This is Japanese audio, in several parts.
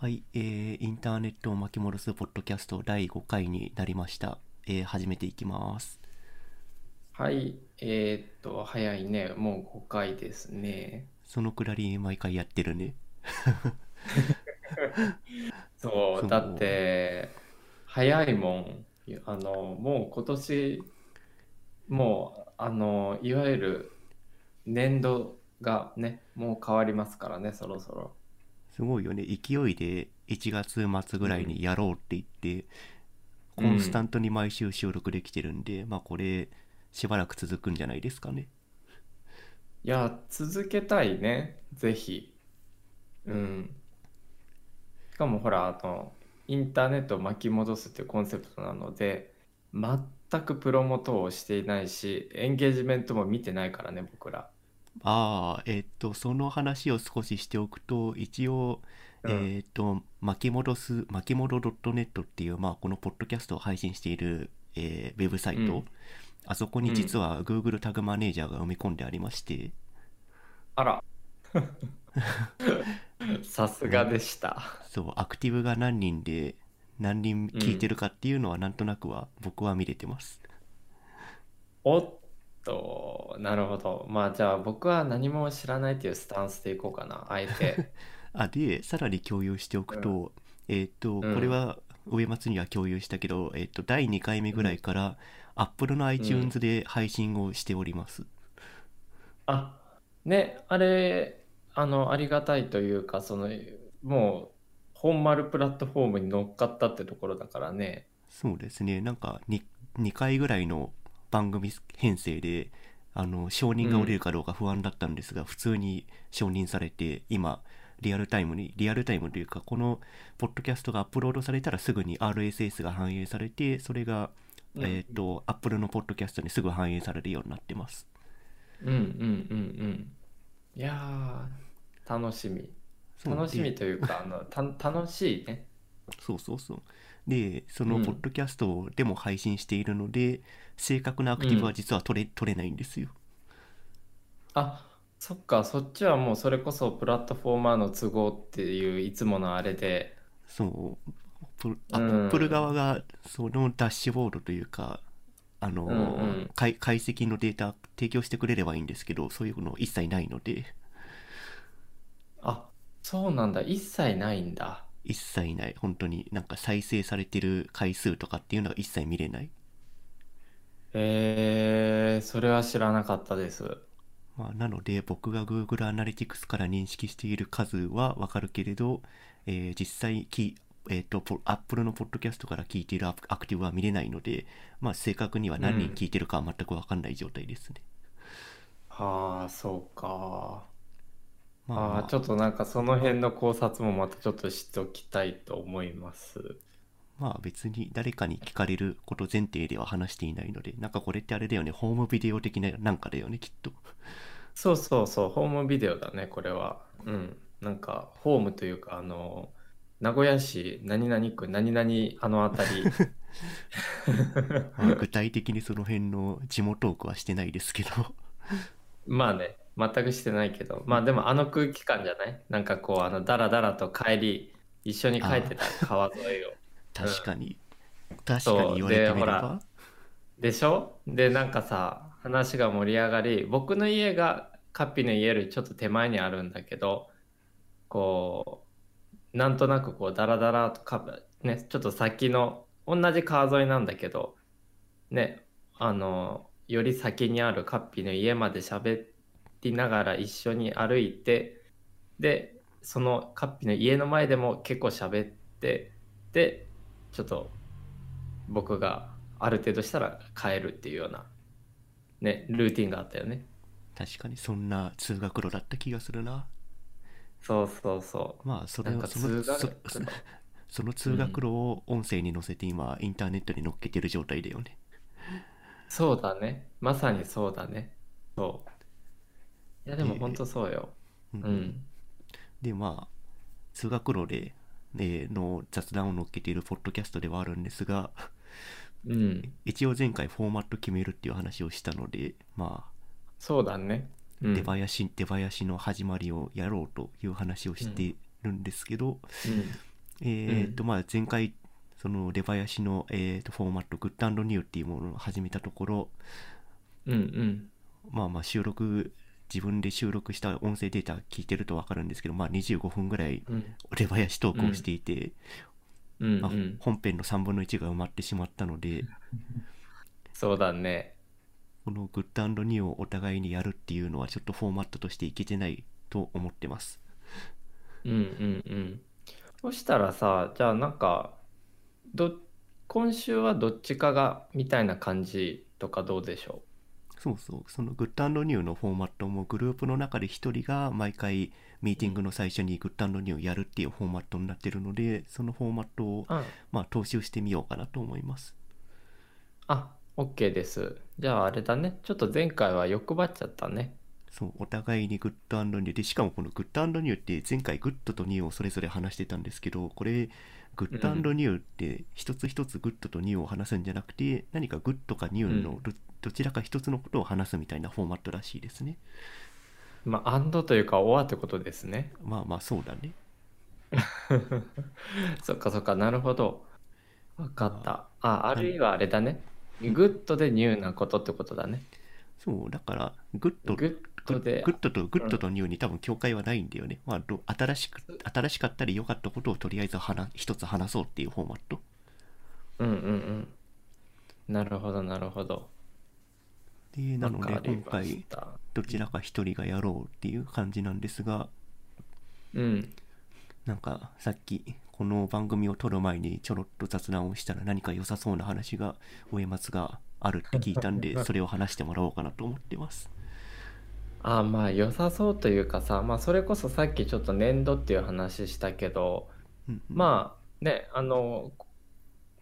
はい、えー、インターネットを巻き戻すポッドキャスト第5回になりました。えー、始めていきます。はい、えーっと、早いね。もう5回ですね。そのくだり毎回やってるね。そうだって、早いもん。あの、もう今年、もう、あの、いわゆる年度がね、もう変わりますからね、そろそろ。すごいよね。勢いで1月末ぐらいにやろうって言って、うんコンスタントに毎週収録できてるんで、まあこれしばらく続くんじゃないですかね。いや、続けたいね、ぜひ。うん。しかもほら、あの、インターネットを巻き戻すっていうコンセプトなので、全くプロモ等をしていないし、エンゲージメントも見てないからね、僕ら。ああ、えっと、その話を少ししておくと、一応、うんえっと、巻き戻す、巻き戻 .net っていう、まあ、このポッドキャストを配信している、えーウェブサイト、うんあそこに実は Google タグマネージャーが埋め込んでありまして、あら。さすがでした。そう、アクティブが何人で、何人聞いてるかっていうのは、なんとなくは僕は見れてます。おっと、なるほど。まあじゃあ僕は何も知らないっていうスタンスでいこうかな、あえて。あ、で、さらに共有しておくと、えっと、うんこれは上松には共有したけど、えっと、第2回目ぐらいから、Apple の iTunes で配信をしております。あ、ね、あれ、あの、ありがたいというか、その、もう、本丸プラットフォームに乗っかったってところだからね。そうですね、なんか 2, 2回ぐらいの番組編成で、あの承認が下りるかどうか不安だったんですが、普通に承認されて、今、リアルタイムに、リアルタイムというか、このポッドキャストがアップロードされたらすぐに RSS が反映されて、それが、うんえっ、と、Apple のポッドキャストにすぐ反映されるようになってます。うんうんうんうん。いやー、楽しみ。楽しみでというか、あの、た、楽しいね。そうそうそう。で、そのうん。ポッドキャストでも配信しているので、正確なアクティブは実は取れ,、取れないんですよ。あ、そっか、そっちはもうそれこそプラットフォーマーの都合っていういつものあれで、そう、プアうん。ップル側がそのダッシュボードというか、あの、うんうん。解解析のデータ提供してくれればいいんですけど、そういうの一切ないので、あ、そうなんだ、一切ないんだ。一切ない。本当になんか再生されてる回数とかっていうのが一切見れない？えー、それは知らなかったです。まあ、なので僕が Google Analytics から認識している数はわかるけれど、えー実際き、えー、とポ Apple のポッドキャストから聞いているアクアクティブは見れないので、まあ、正確には何人聞いてるかは全くわかんない状態ですね。はあ、そうか。まあ、ああ、ちょっとなんかその辺の考察もまたちょっと知っておきたいと思います。まあ別に誰かに聞かれること前提では話していないので、なんかこれってあれだよね、ホームビデオ的ななんかだよね、きっと。そうそうそう、ホームビデオだね、これは。うん。なんか、ホームというか、あの、名古屋市何々区何々あの辺り。まあ具体的にその辺の地元トークはしてないですけど。まあね、全くしてないけど、まあでもあの空気感じゃない？なんかこう、あの、だらだらと帰り、一緒に帰ってた川沿いを。確かに。確かそうに言われてみれば。でしょ？で、なんかさ、話が盛り上がり、僕の家がカッピの家よりちょっと手前にあるんだけど、こう、なんとなくこう、ダラダラとか、ね、ちょっと先の、同じ川沿いなんだけど、ね、あの、より先にあるカッピの家まで喋りながら一緒に歩いて、で、そのカッピの家の前でも結構喋って、で、ちょっと僕がある程度したら帰るっていうような、ね、ルーティンがあったよね。確かにそんな通学路だった気がするな。そうそうそう。まあそれなんかをその通学そその通学路を音声に載せて今インターネットに載っけてる状態だよね。そうだね。まさにそうだね。そう。いや、でもえー本当そうよ。うんうん。でまあ通学路で、えーの雑談を載っけているポッドキャストではあるんですがうん。一応前回フォーマット決めるっていう話をしたのでまあそうだね。うん。出囃子出囃子の始まりをやろうという話をしてるんですけど、えっと、まあ前回、その出囃子の、えー、とフォーマット、 Good New っていうものを始めたところ、うんうん。まあまあ収録、自分で収録した音声データ聞いてると分かるんですけど、まあ25分ぐらいうん出囃子トークをしていて、まあうんうん。本編の3分の1が埋まってしまったので、そうだね。この Good New をお互いにやるっていうのはちょっとフォーマットとしていけてないと思ってます。うんうんうん。そしたらさ、じゃあなんか、ど、今週はどっちかがみたいな感じとかどうでしょそうそう、その Good New のフォーマットもグループの中で1人が毎回ミーティングの最初に Good New をやるっていうフォーマットになってるので、そのフォーマットをううん。まあ踏襲してみようかなと思います。あ、OK です。じゃああれだね。ちょっと前回は欲張っちゃったね。そう、お互いに Good New で、しかもこの Good New って前回 Good と New をそれぞれ話してたんですけど、これ、 Good New って一つ一つ Good と New を話すんじゃなくて、何か Good か New のどどちらか一つのことを話すみたいなフォーマットらしいですね。まあ、 and というか、 or ってことですね。まあまあそうだね。そっかそっか、なるほど。わかった。あ、あるいはあれだね。Good で New なことってことだね。そう、だから、グッド、グッドでグッドとグッドとニューに多分境界はないんだよね。まあ、ど新しく、新しかったり良かったことをとりあえず話一つ話そうっていうフォーマット。うんうんうん。なるほど、なるほど。で、なので今回どちらか一人がやろうっていう感じなんですが、うん。なんかさっきこの番組を撮る前にちょろっと雑談をしたら何か良さそうな話が上松があるって聞いたんで それを話してもらおうかなと思ってますあまあ良さそうというかさ、まあそれこそさっきちょっと年度っていう話したけど、うんうんまあね、あの、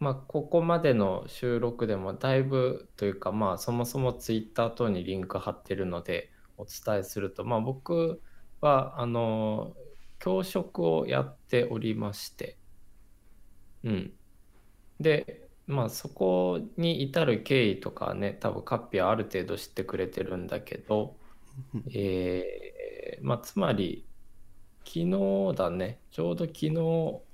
まあここまでの収録でもだいぶというかまあそもそもツイッター等にリンク貼ってるのでお伝えすると、まあ僕はあの、教職をやっておりまして、うん。で、まあそこに至る経緯とかね、多分カッピはある程度知ってくれてるんだけど、うんえーまあ、つまり、昨日だね、ちょうど昨日、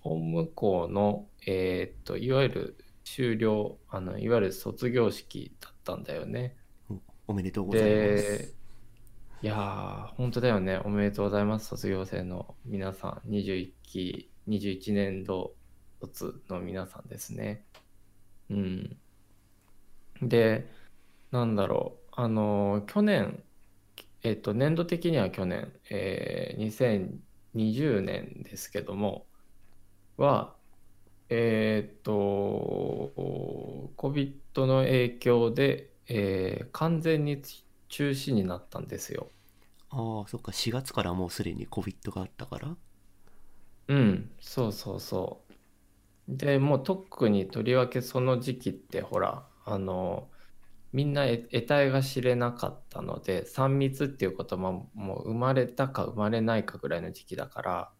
本向こうの、えーっと、いわゆる終了、あの、いわゆる卒業式だったんだよね。おめでとうございますで、いやー、本当だよね。おめでとうございます。卒業生の皆さん、21期、21年度卒の皆さんですね。うん。で、なんだろう。あの、去年、えっと、年度的には去年、えー2020年ですけども、は、えーっと、COVID の影響で、えー完全に中止になったんですよ。ああそっか4月からもうすでに COVID があったから？うん、そうそうそう。で、もう特にとりわけその時期ってほら、あの、みんなえ得体が知れなかったので、3密っていうことももう生まれたか生まれないかぐらいの時期だから、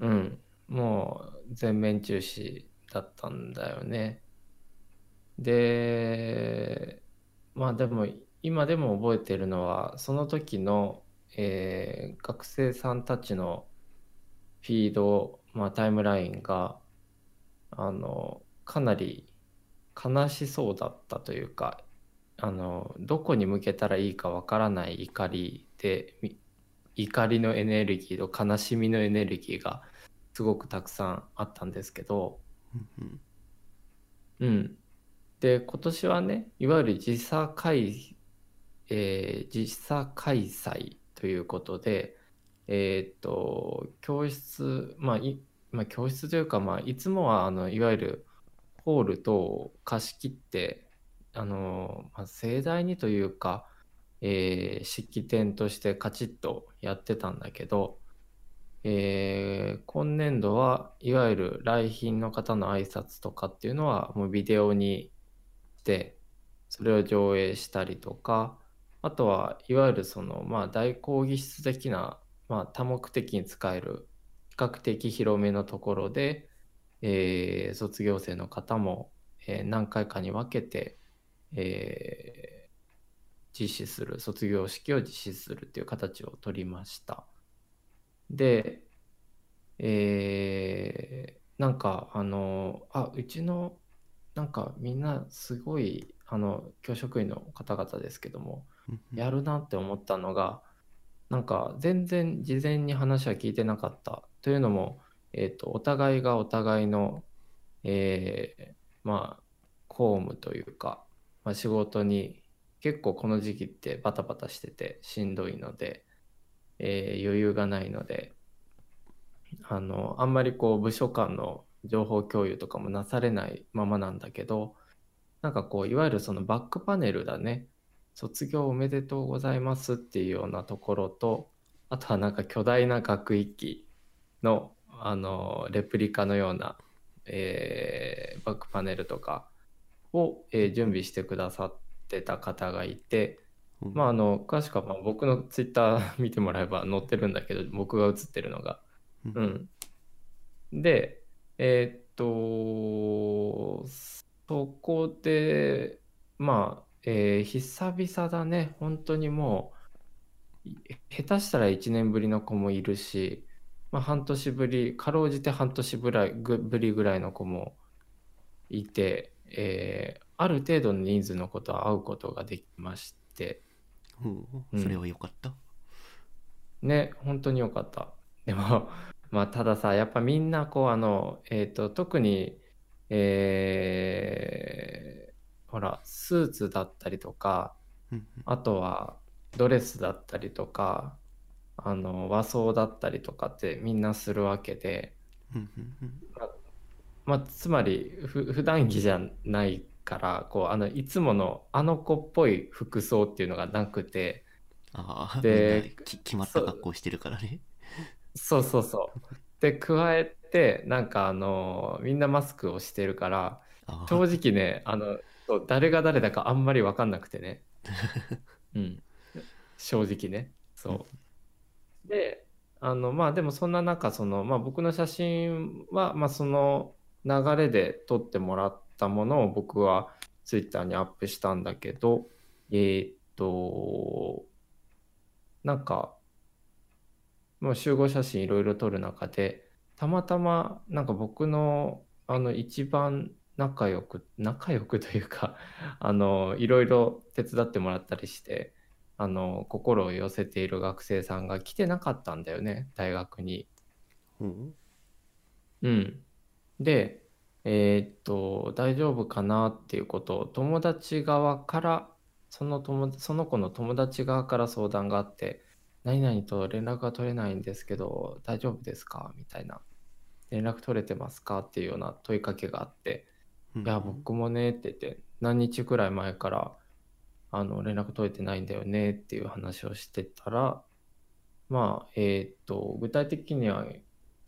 うん、もう全面中止だったんだよね。で、まあでも今でも覚えてるのはその時の、えー学生さんたちのフィード、まあ、タイムラインがあのかなり悲しそうだったというかあのどこに向けたらいいかわからない怒りでみ怒りのエネルギーと悲しみのエネルギーがすごくたくさんあったんですけど、うん。で、今年はね、いわゆる時差開、えー時差開催ということで、えーっと、教室、まあ、い、まあ、教室というか、まあ、いつもは、あの、いわゆるホール等を貸し切って、あの、まあ、盛大にというか、えー式典としてカチッとやってたんだけど、えー今年度はいわゆる来賓の方の挨拶とかっていうのはもうビデオにしてそれを上映したりとかあとはいわゆるそのまあ大講義室的なまあ多目的に使える比較的広めのところで、えー卒業生の方も、えー何回かに分けて、えー実施する卒業式を実施するっていう形を取りました。で、えーなんかあのあうちのなんかみんなすごいあの教職員の方々ですけどもやるなって思ったのがなんか全然事前に話は聞いてなかったというのも、えー、とお互いがお互いの、えーまあ公務というか、まあ、仕事に結構この時期ってバタバタしててしんどいので、えー余裕がないのであのあんまりこう部署間の情報共有とかもなされないままなんだけどなんかこういわゆるそのバックパネルだね。卒業おめでとうございますっていうようなところとあとはなんか巨大な学域のあのレプリカのような、えーバックパネルとかを、えー準備してくださってた方がいて、うんまああの詳しくはまあ僕のツイッター 見てもらえば載ってるんだけど僕が写ってるのが。うんうん。で、えーっと、そこで、まあ、えー久々だね。本当にもう、い下手したら1年ぶりの子もいるし、まあ、半年ぶり、かろうじて半年ぶらいぐぶりぐらいの子もいて、えーある程度の人数の子と会うことができまして、うんうんそれは良かった？ね、本当に良かった。でも、まあ、たださ、やっぱみんな、こう、あの、えっと、特に、えーほら、スーツだったりとか、うんあとはドレスだったりとか、あの、和装だったりとかってみんなするわけで、うんうんうんまあ、つまり、ふ、普段着じゃないから、こう、あの、いつものあの子っぽい服装っていうのがなくて、ああ、で決まった格好してるからね。そうそうそう。で、加えて、なんかあの、みんなマスクをしてるから、ああ正直ね、あの、誰が誰だかあんまり分かんなくてね。うん。正直ね。そう。で、あの、まあでもそんな中、その、まあ僕の写真は、まあその流れで撮ってもらったものを僕はツイッターにアップしたんだけど、えーっと、なんか、もう集合写真いろいろ撮る中で、たまたまなんか僕のあの一番仲良く、仲良くというか、あの、いろいろ手伝ってもらったりして、あの、心を寄せている学生さんが来てなかったんだよね、大学に。うんうん。で、えーっと、大丈夫かなっていうことを友達側から、その友、その子の友達側から相談があって、何々と連絡が取れないんですけど、大丈夫ですか？みたいな。連絡取れてますか？っていうような問いかけがあって、うんいや、僕もねって言って、何日くらい前から、あの、連絡取れてないんだよねっていう話をしてたら、まあ、えーっと、具体的には、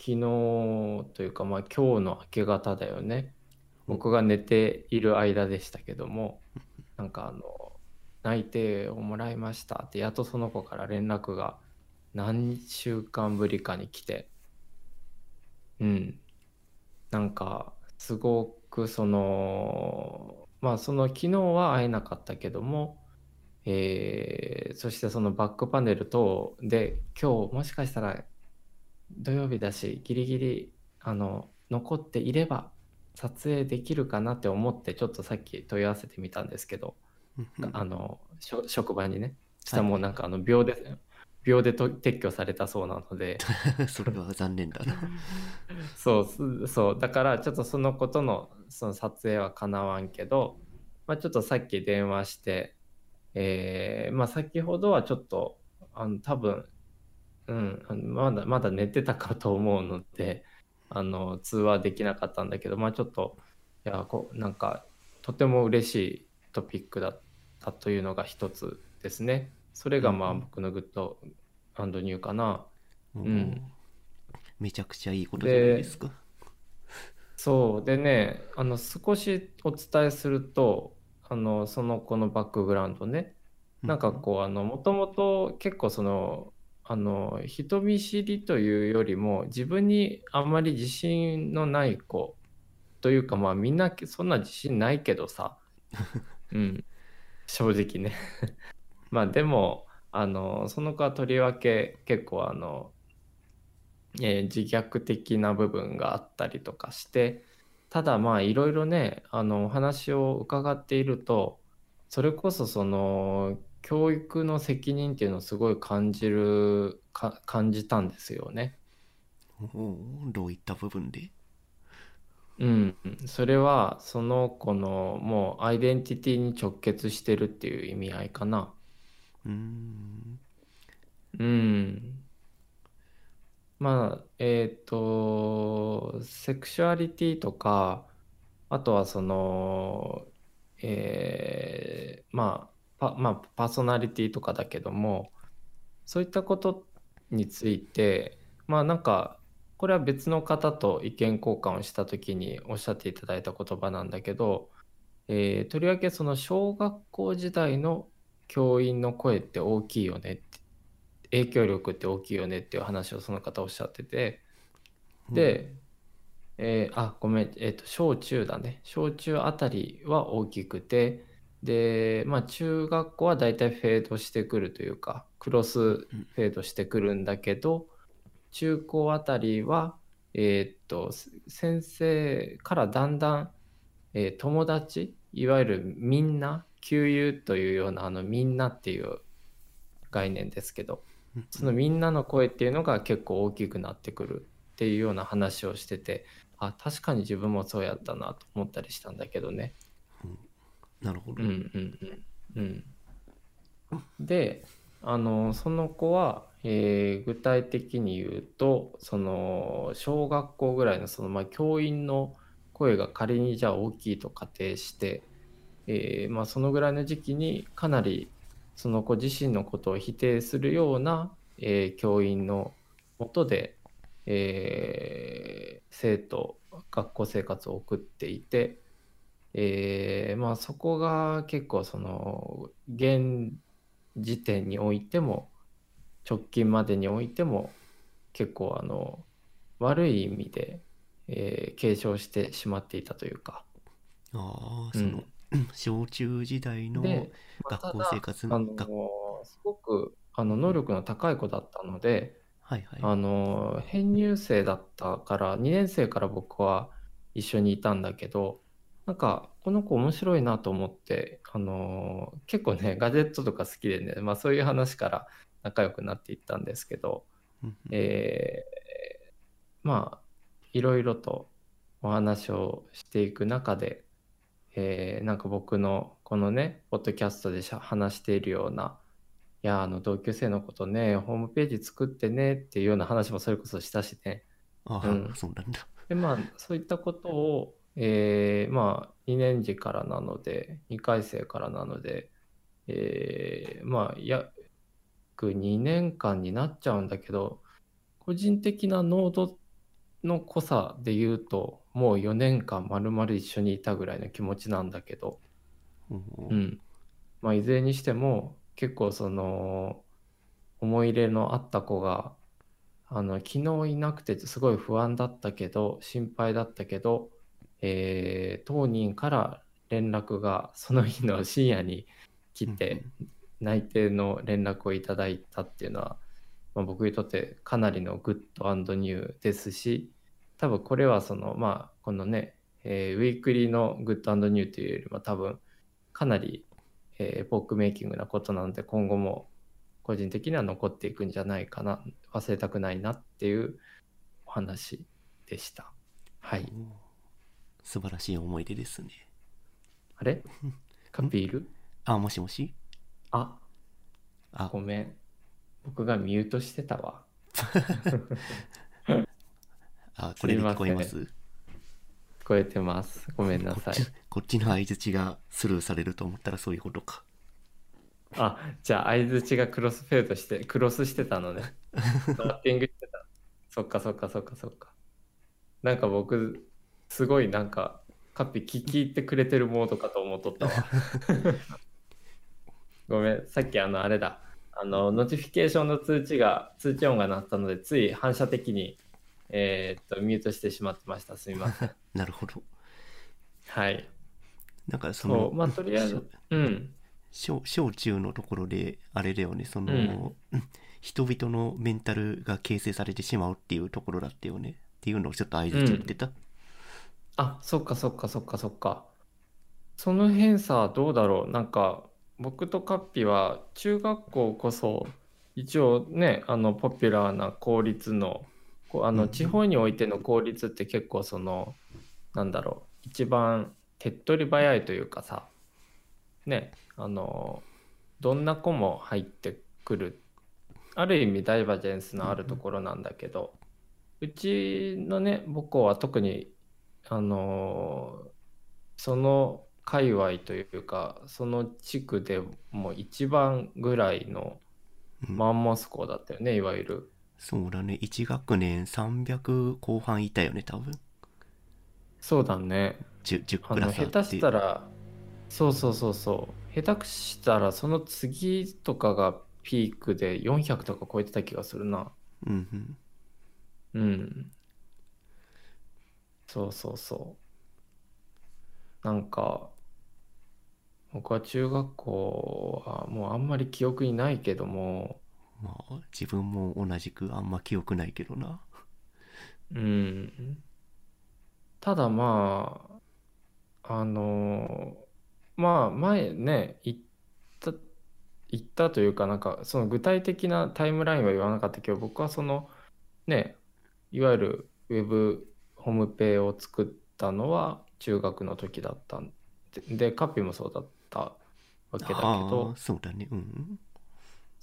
昨日というか、まあ、今日の明け方だよね。僕が寝ている間でしたけども、なんかあの、内定をもらいましたって、やっとその子から連絡が何週間ぶりかに来て、うん。なんか、すごくその、まあその昨日は会えなかったけども、えーそしてそのバックパネル等で今日もしかしたら土曜日だしギリギリあの残っていれば撮影できるかなって思ってちょっとさっき問い合わせてみたんですけど、あの職場にねしたもうなんかあの秒で秒でと撤去されたそうなので。それは残念だな。そうすそうだからちょっとそのことのその撮影はかなわんけど、まあ、ちょっとさっき電話して、えーまあ、先ほどはちょっとあの多分、うん、あのまだまだ寝てたかと思うのであの通話できなかったんだけど、まあ、ちょっといやこうなんかとても嬉しいトピックだったというのが一つですね。それがまあうんうん僕のグッドニューかな。うんめちゃくちゃいいことじゃないですか。そう。でねあの少しお伝えするとあのその子のバックグラウンドね。なんかこうあのもともと結構そのあの人見知りというよりも自分にあんまり自信のない子というかまあみんなそんな自信ないけどさ。うん。正直ね。まあでもあのその子はとりわけ結構あのえー自虐的な部分があったりとかしてただまあいろいろねあのお話を伺っているとそれこそその教育の責任っていうのをすごい感じるか感じたんですよね。どういった部分で？うん、それはその子のもうアイデンティティに直結してるっていう意味合いかな。うーんうん。まあ、えっと、セクシュアリティとか、あとはその、えーまあ、パ、まあ、パーソナリティとかだけども、そういったことについて、まあなんか、これは別の方と意見交換をした時におっしゃっていただいた言葉なんだけど、えーとりわけその小学校時代の教員の声って大きいよねっ影響力って大きいよねっていう話をその方おっしゃっててで、えーあごめんえっ、と小中だね。小中あたりは大きくてでまあ中学校はだいたいフェードしてくるというかクロスフェードしてくるんだけど中高あたりはえーっとす先生からだんだん、えー友達いわゆるみんな旧友というようなあのみんなっていう概念ですけどうんそのみんなの声っていうのが結構大きくなってくるっていうような話をしててあ確かに自分もそうやったなと思ったりしたんだけどね。なるほど、うんうんうんうん。であのその子は、えー具体的に言うとその小学校ぐらいのその、まあ、教員の声が仮にじゃあ大きいと仮定して、えーまあ、そのぐらいの時期にかなりその子自身のことを否定するような、えー教員のもとで、えー生徒学校生活を送っていて、えーまあそこが結構その現時点においても直近までにおいても結構あの悪い意味で、えー継承してしまっていたというか。ああそうんの、小中時代の学校生活あのの学すごくあの能力の高い子だったので、はいはい。あの編入生だったから2年生から僕は一緒にいたんだけどなんかこの子面白いなと思ってあの結構ねガジェットとか好きでね、まあ、そういう話から仲良くなっていったんですけど、えーまあいろいろとお話をしていく中で、えーなんか僕のこのねポッドキャストでしゃ話しているようないやあの同級生のことねホームページ作ってねっていうような話もそれこそしたしね。ああ、うん。そうなんだ。でまあそういったことを、えーまあ2年次からなので2回生からなので、えーまあ約2年間になっちゃうんだけど個人的な濃度の濃さで言うともう4年間まるまる一緒にいたぐらいの気持ちなんだけど、おーうん。まあ、いずれにしても、結構その、思い入れのあった子が、あの、昨日いなくてすごい不安だったけど、心配だったけど、えー当人から連絡がその日の深夜に来て、内定の連絡をいただいたっていうのは、まあ、僕にとってかなりの Good New ですし、多分これはその、まあ、このね、えーウィークリーの Good New というよりも多分かなり、エポックメイキングなことなので今後も個人的には残っていくんじゃないかな忘れたくないなっていうお話でした。はい。素晴らしい思い出ですね。あれ？カピール？あもしもし？あ。あ。ごめん。僕がミュートしてたわ あこれで聞こえます？す聞こえてます。ごめんなさい。こっちの相づちがスルーされると思ったらそういうことか。あじゃあ相づちがクロスフェードしてクロスしてたのね。バッティングしてた。そっかそっかそっかそっか。なんか僕すごいなんかカッピ聞き入ってくれてるモードかと思っとったわ。ごめんさっきあのあれだ。あのノティフィケーションの通知が通知音が鳴ったのでつい反射的にえーっとミュートしてしまってました。すみません。なるほど。はい。なんかそそのうまあとりあえずうん。小小中のところであれだよね。その、うん。う ん人々のメンタルが形成されてしまうっていうところだったよね。っていうのをちょっと合図言ってた、あ、そっかそっかそっかそっか。その辺さ、どうだろう。なんか、僕とカッピは中学校こそ、一応ね、あの、ポピュラーな公立の、あの、地方においての公立って結構その、なんだろう、一番手っ取り早いというかさ、ね、あの、どんな子も入ってくる、ある意味ダイバージェンスのあるところなんだけど、うちのね、母校は特にあのーその界隈というかその地区でも一番ぐらいのうん。マンモス校だったよねいわゆるそうだね。1学年300後半いたよね多分。そうだね。10, 10あクラス下手したらそうそうそうそう。下手したらその次とかがピークで400とか超えてた気がするな。うんうん。うん。そうそうそう。なんか僕は中学校はもうあんまり記憶にないけどもまあ自分も同じくあんま記憶ないけどな。うん。ただまああのまあ前ね言った言ったというかなんかその具体的なタイムラインは言わなかったけど僕はそのねいわゆるウェブホームペを作ったのは中学の時だったんででカッピもそうだったわけだけど。ああそうだね。うん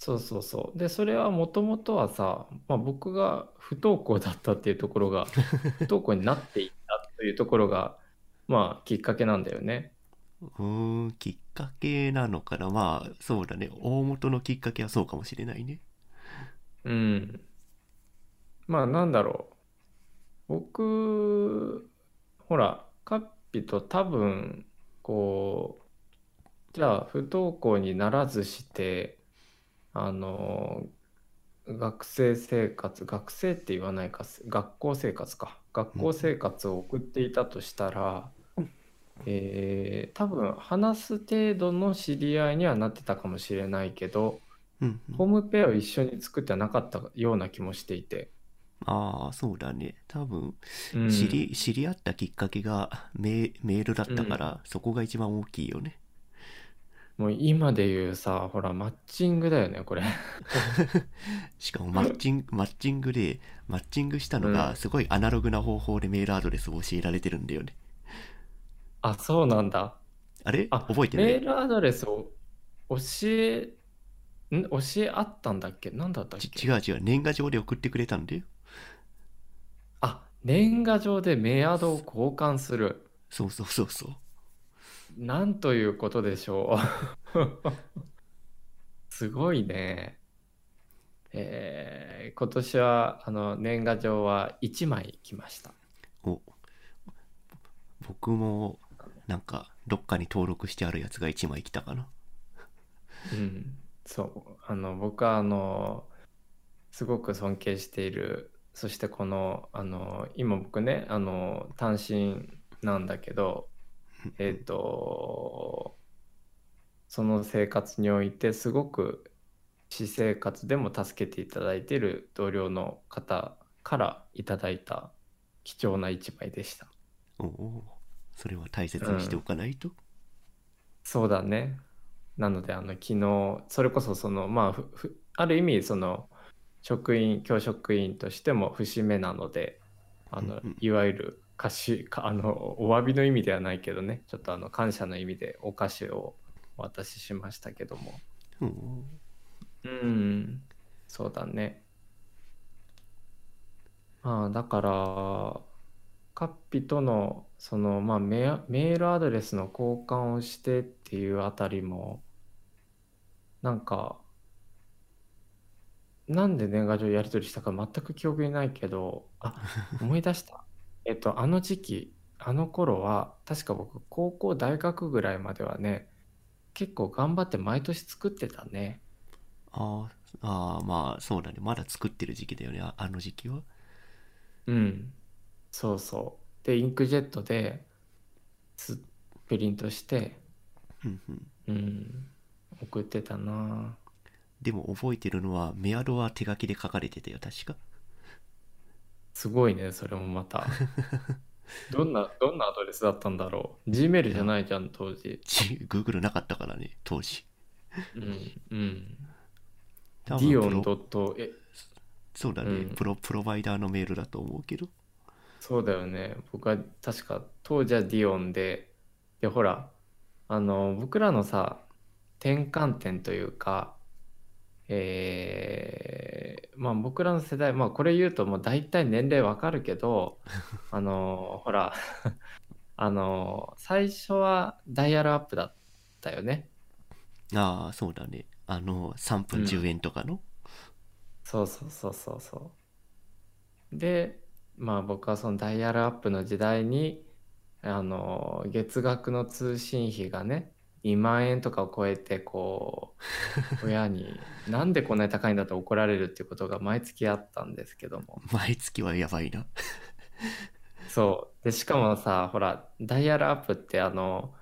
そうそうそう。で、それはもともとはさ、まあ、僕が不登校だったっていうところが、不登校になっていったというところが、まあ、きっかけなんだよね。うーんきっかけなのかなまあそうだね大元のきっかけはそうかもしれないねうん。まあ、なんだろう。僕、ほら、カッピと多分、こう、じゃあ、不登校にならずして、あの、学生生活、学生って言わないか、学校生活か。学校生活を送っていたとしたら、えー多分話す程度の知り合いにはなってたかもしれないけど、うんうん。ホームペを一緒に作ってはなかったような気もしていて。ああそうだね。多分うん。知り,、知り合ったきっかけがメメールだったから、そこが一番大きいよねもう今で言うさ、ほら、マッチングだよね、これ。しかもマッチングマッチングでマッチングしたのうん。がすごいアナログな方法でメールアドレスを教えられてるんだよね。あ、そうなんだ。あれ？あ覚えてないメールアドレスを教え、ん？教えあったんだっけ？何だったっちけ違う違う。年賀状で送ってくれたんだよ。あ、年賀状でメアドを交換する。そうそうそうそうなんということでしょう。すごいね。えー今年はあの年賀状は1枚来ました。お僕もなんかどっかに登録してあるやつが1枚来たかなうん、そうあの僕はあのすごく尊敬しているそしてこのあの今僕ねあの単身なんだけどえっ、とその生活においてすごく私生活でも助けていただいている同僚の方からいただいた貴重な一枚でした。おおそれは大切にしておかないと、そうだね。なので、あの、昨日、それこそ、その、まあ、ふふある意味、その、職員、教職員としても節目なので、あのうんうん、いわゆる菓子、かあの、お詫びの意味ではないけどね、ちょっとあの、感謝の意味でお菓子をお渡ししましたけども。おおうん、そうだね。まあ、だから、カッピとの、その、まあメールアドレスの交換をしてっていうあたりも、なんか、なんで年賀状やり取りしたか全く記憶にないけど、あ、思い出した。えっと、あの時期、あの頃は、確か僕、高校、大学ぐらいまではね、結構頑張って毎年作ってたね。あーあーまあそうだねまだ作ってる時期だよねああの時期はうん、そうそう。で、インクジェットですプリントして、うんうんうん、送ってたな。でも覚えてるのはメアドは手書きで書かれてたよ確かすごいね、それもまた。どんな、どんなアドレスだったんだろう。Gmail じゃないじゃん、当時。ち Google なかったからね当時うん。うん。多分プロ dion. え、そうだね、うんプロプロバイダーのメールだと思うけどそうだよね。僕は確か当時は Dion で、で、ほら、あの、僕らのさ、転換点というか、えー、まあ僕らの世代、まあこれ言うともう大体年齢わかるけど、あの、ほら、あの、最初はダイヤルアップだったよね。ああそうだねあの3分うん10円とかの、そうそうそうそうそう。で、まあ僕はそのダイヤルアップの時代に、あの、月額の通信費がね、2万円とかを超えて、こう、親に、なんでこんなに高いんだと怒られるっていうことが毎月あったんですけども。毎月はやばいなそう。で、しかもさ、ほら、ダイヤルアップってあの、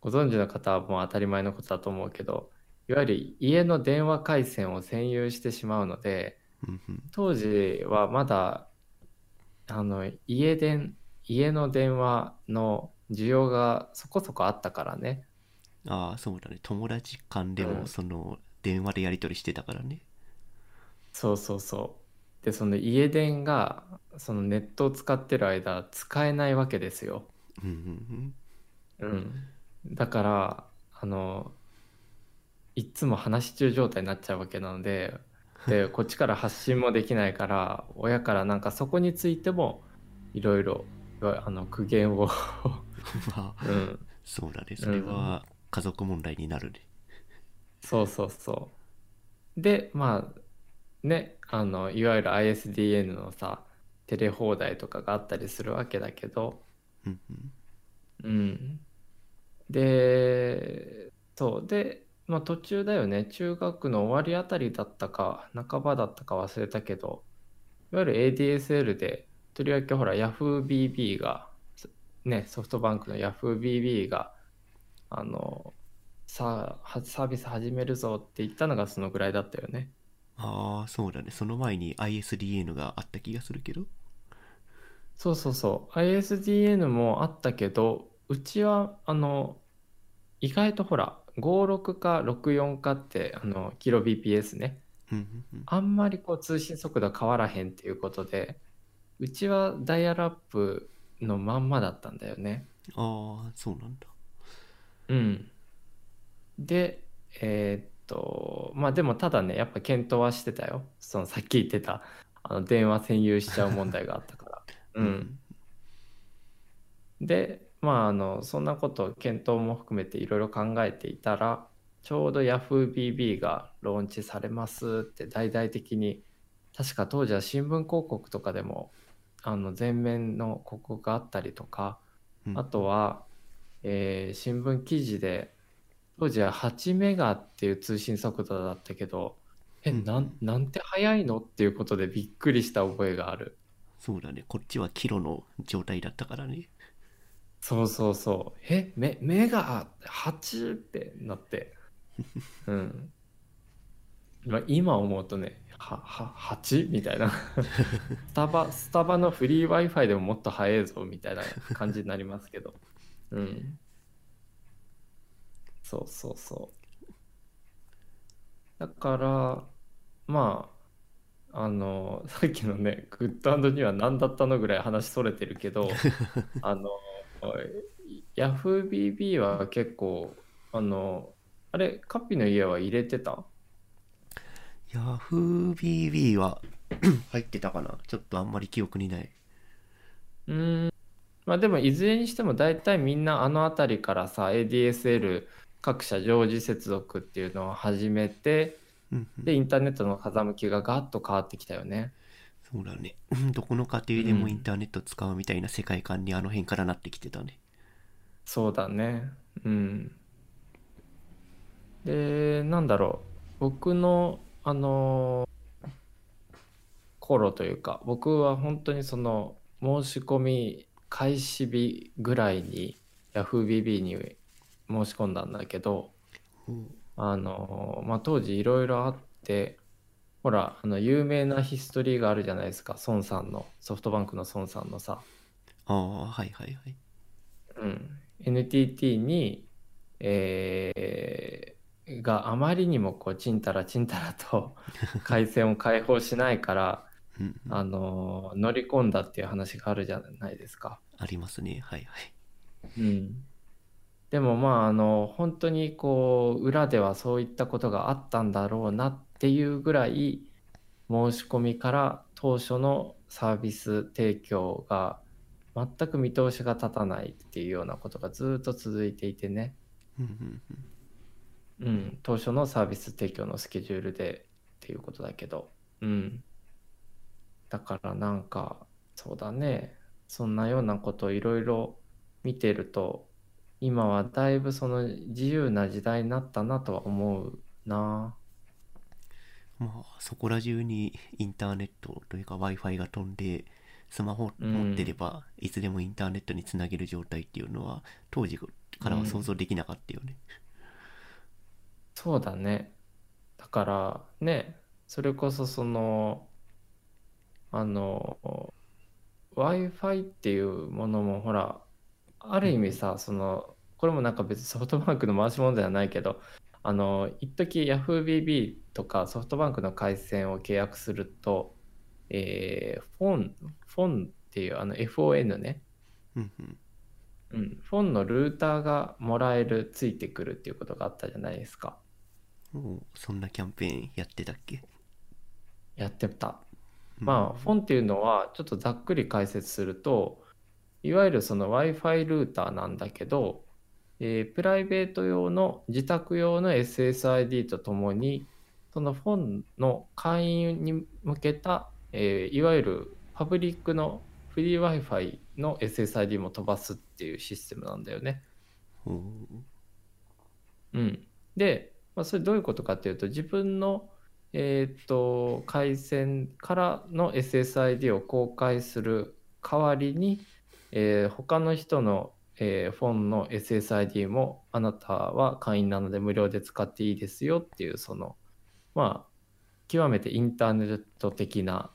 ご存知の方はもう当たり前のことだと思うけど、いわゆる家の電話回線を占有してしまうので、当時はまだあの家電家の電話の需要がそこそこあったからねああそうだね。友達間でもうん。その電話でやり取りしてたからね。そうそうそう。でその家電がそのネットを使ってる間使えないわけですよ、うんうんうん、だからあのいっつも話し中状態になっちゃうわけなのでで こっちから発信もできないから親からなんかそこについてもいろいろあの苦言を、う んまあうん、そうだね。それは家族問題になるねそうそうそう。で、まあ、ね、あの、いわゆる ISDN のさ、テレ放題とかがあったりするわけだけど、うん。で、そう。で、まあ途中だよね。中学の終わりあたりだったか、半ばだったか忘れたけど、いわゆる ADSL で、とりわけほら、YahooBB が、ね、ソフトバンクの YahooBB が、あの、さあ、はサービス始めるぞって言ったのがそのぐらいだったよね。ああそうだねその前に ISDN があった気がするけどそうそうそう。ISDN もあったけど、うちは、あの、意外とほら、56か64かって、あの、キロ BPS ね。あんまりこう通信速度変わらへんっていうことで、うちはダイヤルアップのまんまだったんだよね。ああそうなんだうん。で、えーっと、まあでもただね、やっぱ検討はしてたよ。そのさっき言ってた、あの電話占有しちゃう問題があったから。うん。で、まあ、あの、そんなこと、検討も含めていろいろ考えていたら、ちょうど YahooBB がローンチされますって大々的に、確か当時は新聞広告とかでも、あの、全面の広告があったりとか、うんあとは、えー新聞記事で、当時は8メガっていう通信速度だったけど、え、うんなん、なんて速いのっていうことでびっくりした覚えがある。そうだねこっちはキロの状態だったからねそうそうそう。え、メ、メガ8ってなって。うん。まあ、今思うとね、は、は、8? みたいな。スタバ、スタバのフリー Wi-Fi でももっと早いぞみたいな感じになりますけど。うん。そうそうそう。だから、まあ、あの、さっきのね、 Good New は何だったのぐらい話それてるけど、あの、YahooBB は結構、あの、あれ、カッピの家は入れてた？YahooBB は 入ってたかな？ちょっとあんまり記憶にないうーん。まあでも、いずれにしても大体みんなあの辺りからさ、ADSL 各社常時接続っていうのを始めて、うんうんで、インターネットの風向きがガッと変わってきたよね。そうだね どこの家庭でもうんインターネット使うみたいな世界観にあの辺からなってきてたねそうだね。うん。で、なんだろう。僕の、あの頃というか、僕は本当にその申し込み開始日ぐらいに YahooBB に申し込んだんだけど、おうあのまあ、当時いろいろあってて、ほら、あの、有名なヒストリーがあるじゃないですか、孫さんの、ソフトバンクの孫さんのさ、ああはいはいはい。うん、NTT に、えーがあまりにもこう、ちんたらちんたらと 回線を開放しないから、うんうん。あの乗り込んだっていう話があるじゃないですか。ありますね。はいはい。うん、でもまああの本当にこう裏ではそういったことがあったんだろうなっていうぐらい申し込みから当初のサービス提供が全く見通しが立たないっていうようなことがずっと続いていてね、うん、当初のサービス提供のスケジュールでっていうことだけど、うん、だからなんかそうだね。そんなようなことをいろいろ見てると今はだいぶその自由な時代になったなとは思うな。まあそこら中にインターネットというか w i f i が飛んでスマホうん持ってればいつでもインターネットにつなげる状態っていうのは当時からは想像できなかったよね、そうだね。だからねそれこそそのあの w i f i っていうものもほらある意味さそのこれもなんか別にソフトバンクの回し物ではないけどあの一時 YahooBB とかソフトバンクの回線を契約すると、えーフォンフォンっていうあの FON ね、うんうん。うん、フォンのルーターがもらえるついてくるっていうことがあったじゃないですか。もうそんなキャンペーンやってたっけ？やってた。うんまあ、フォンっていうのはちょっとざっくり解説すると、いわゆるその Wi-Fi ルーターなんだけど、えープライベート用の自宅用の SSID とともに、そのフォンの会員に向けた、えーいわゆるパブリックのフリー Wi-Fi の SSID も飛ばすっていうシステムなんだよね。うん、で、まあ、それどういうことかっていうと自分の、えーっと回線からの SSID を公開する代わりに、えー他の人の、えーフォンの SSID もあなたは会員なので無料で使っていいですよっていうそのまあ極めてインターネット的な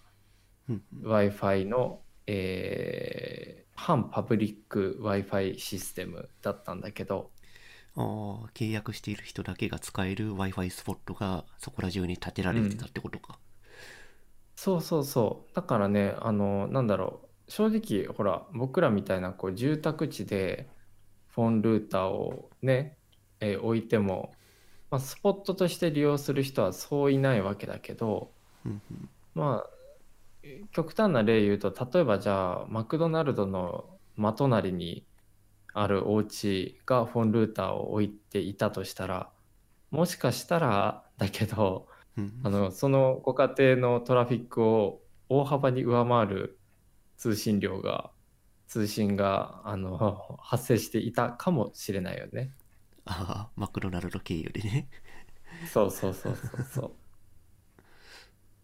うん Wi-Fi の、えー反パブリック Wi-Fi システムだったんだけど、契約している人だけが使える w i f i スポットがそこら中に建てられてたってことか、そうそうそう。だからね、あの、なんだろう。正直、ほら、僕らみたいなこう住宅地でフォンルーターをね、えー置いても、まあ、スポットとして利用する人はそういないわけだけど、うんうんまあ、えー極端な例言うと、例えばじゃあ、マクドナルドの真隣にあるお家がフォンルーターを置いていたとしたら、もしかしたらだけど、うんあのそのご家庭のトラフィックを大幅に上回る通信量が通信があの発生していたかもしれないよね。ああマクドナルド経由でねそうそうそうそうそう。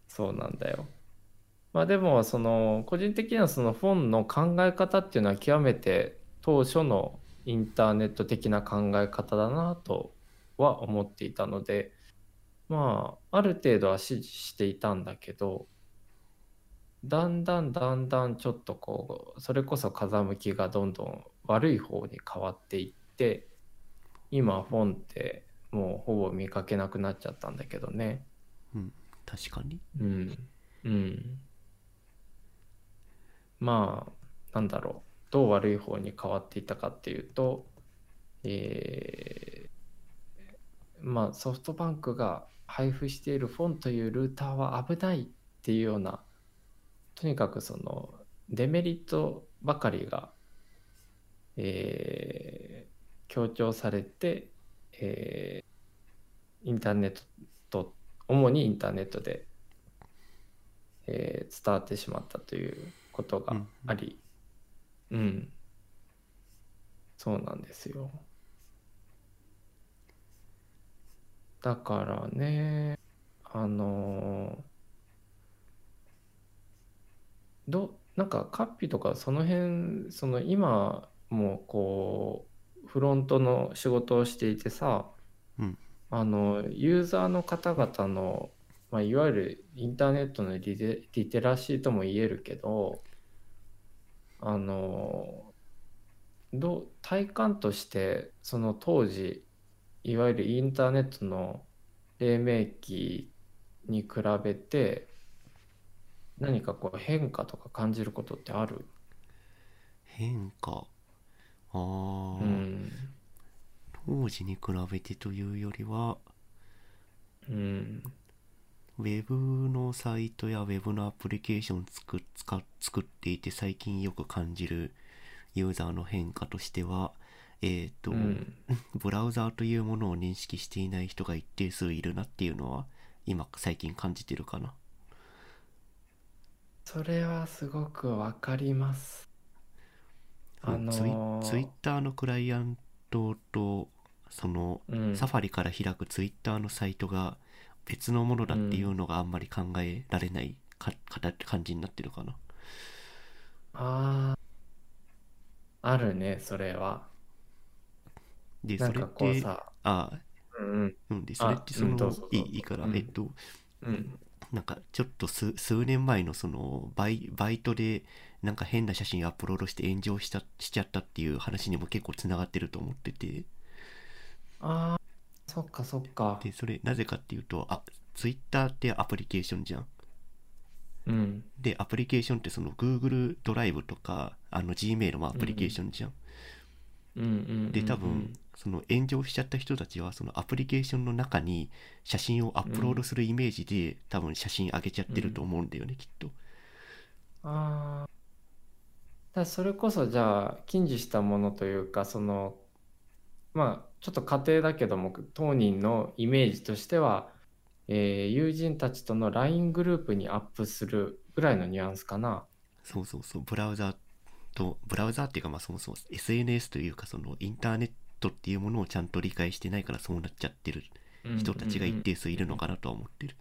そうなんだよ。まあでもその個人的にはそのフォンの考え方っていうのは極めて当初のインターネット的な考え方だなとは思っていたのでまあある程度は支持していたんだけどだんだんだんだんちょっとこうそれこそ風向きがどんどん悪い方に変わっていって今フォンってもうほぼ見かけなくなっちゃったんだけどね。うん確かに。うんうん。まあなんだろうどう悪い方に変わっていったかっていうとえーまあソフトバンクが配布しているフォンというルーターは危ないっていうようなとにかくそのデメリットばかりが、えー強調されて、えーインターネットと主にインターネットで、えー伝わってしまったということがあり、うん、そうなんですよ。だからね、あのどなんかカッピとかその辺その今もこうフロントの仕事をしていてさ、うんあのユーザーの方々のまあ、いわゆるインターネットのリテリテラシーとも言えるけどあのどう体感としてその当時いわゆるインターネットの黎明期に比べて何かこう変化とか感じることってある？変化？ああ、うん。当時に比べてというよりはうんウェブのサイトやウェブのアプリケーション作っ使っ作っていて最近よく感じるユーザーの変化としてはえっ、と、うん。ブラウザーというものを認識していない人が一定数いるなっていうのは今最近感じてるかな。それはすごくわかります。あのツイーツイッターのクライアントとそのうん。サファリから開くツイッターのサイトが別のものだっていうのがあんまり考えられないかか感じになってるかな。あああるねそれは。でそれってこうさ。あうんうん。うんでそれってそのいいいいから、うん。えっとうん。なんかちょっと数数年前のそのバイバイトでなんか変な写真アップロードして炎上したしちゃったっていう話にも結構つながってると思ってて。ああそっかそっか。でそれなぜかっていうとあツイッターってアプリケーションじゃん。うん。でアプリケーションってその Google ドライブとかあの Gmail もアプリケーションじゃん、うんうんうんで多分その炎上しちゃった人たちはそのアプリケーションの中に写真をアップロードするイメージで、多分写真上げちゃってると思うんだよね、きっと。ああだそれこそじゃあ禁じしたものというかそのまあちょっと仮定だけども当人のイメージとしては、えー友人たちとの LINE グループにアップするぐらいのニュアンスかな。そうそうそうブラウザーとブラウザーっていうかまあそもそも SNS というかそのインターネットっていうものをちゃんと理解してないからそうなっちゃってる人たちが一定数いるのかなとは思ってる、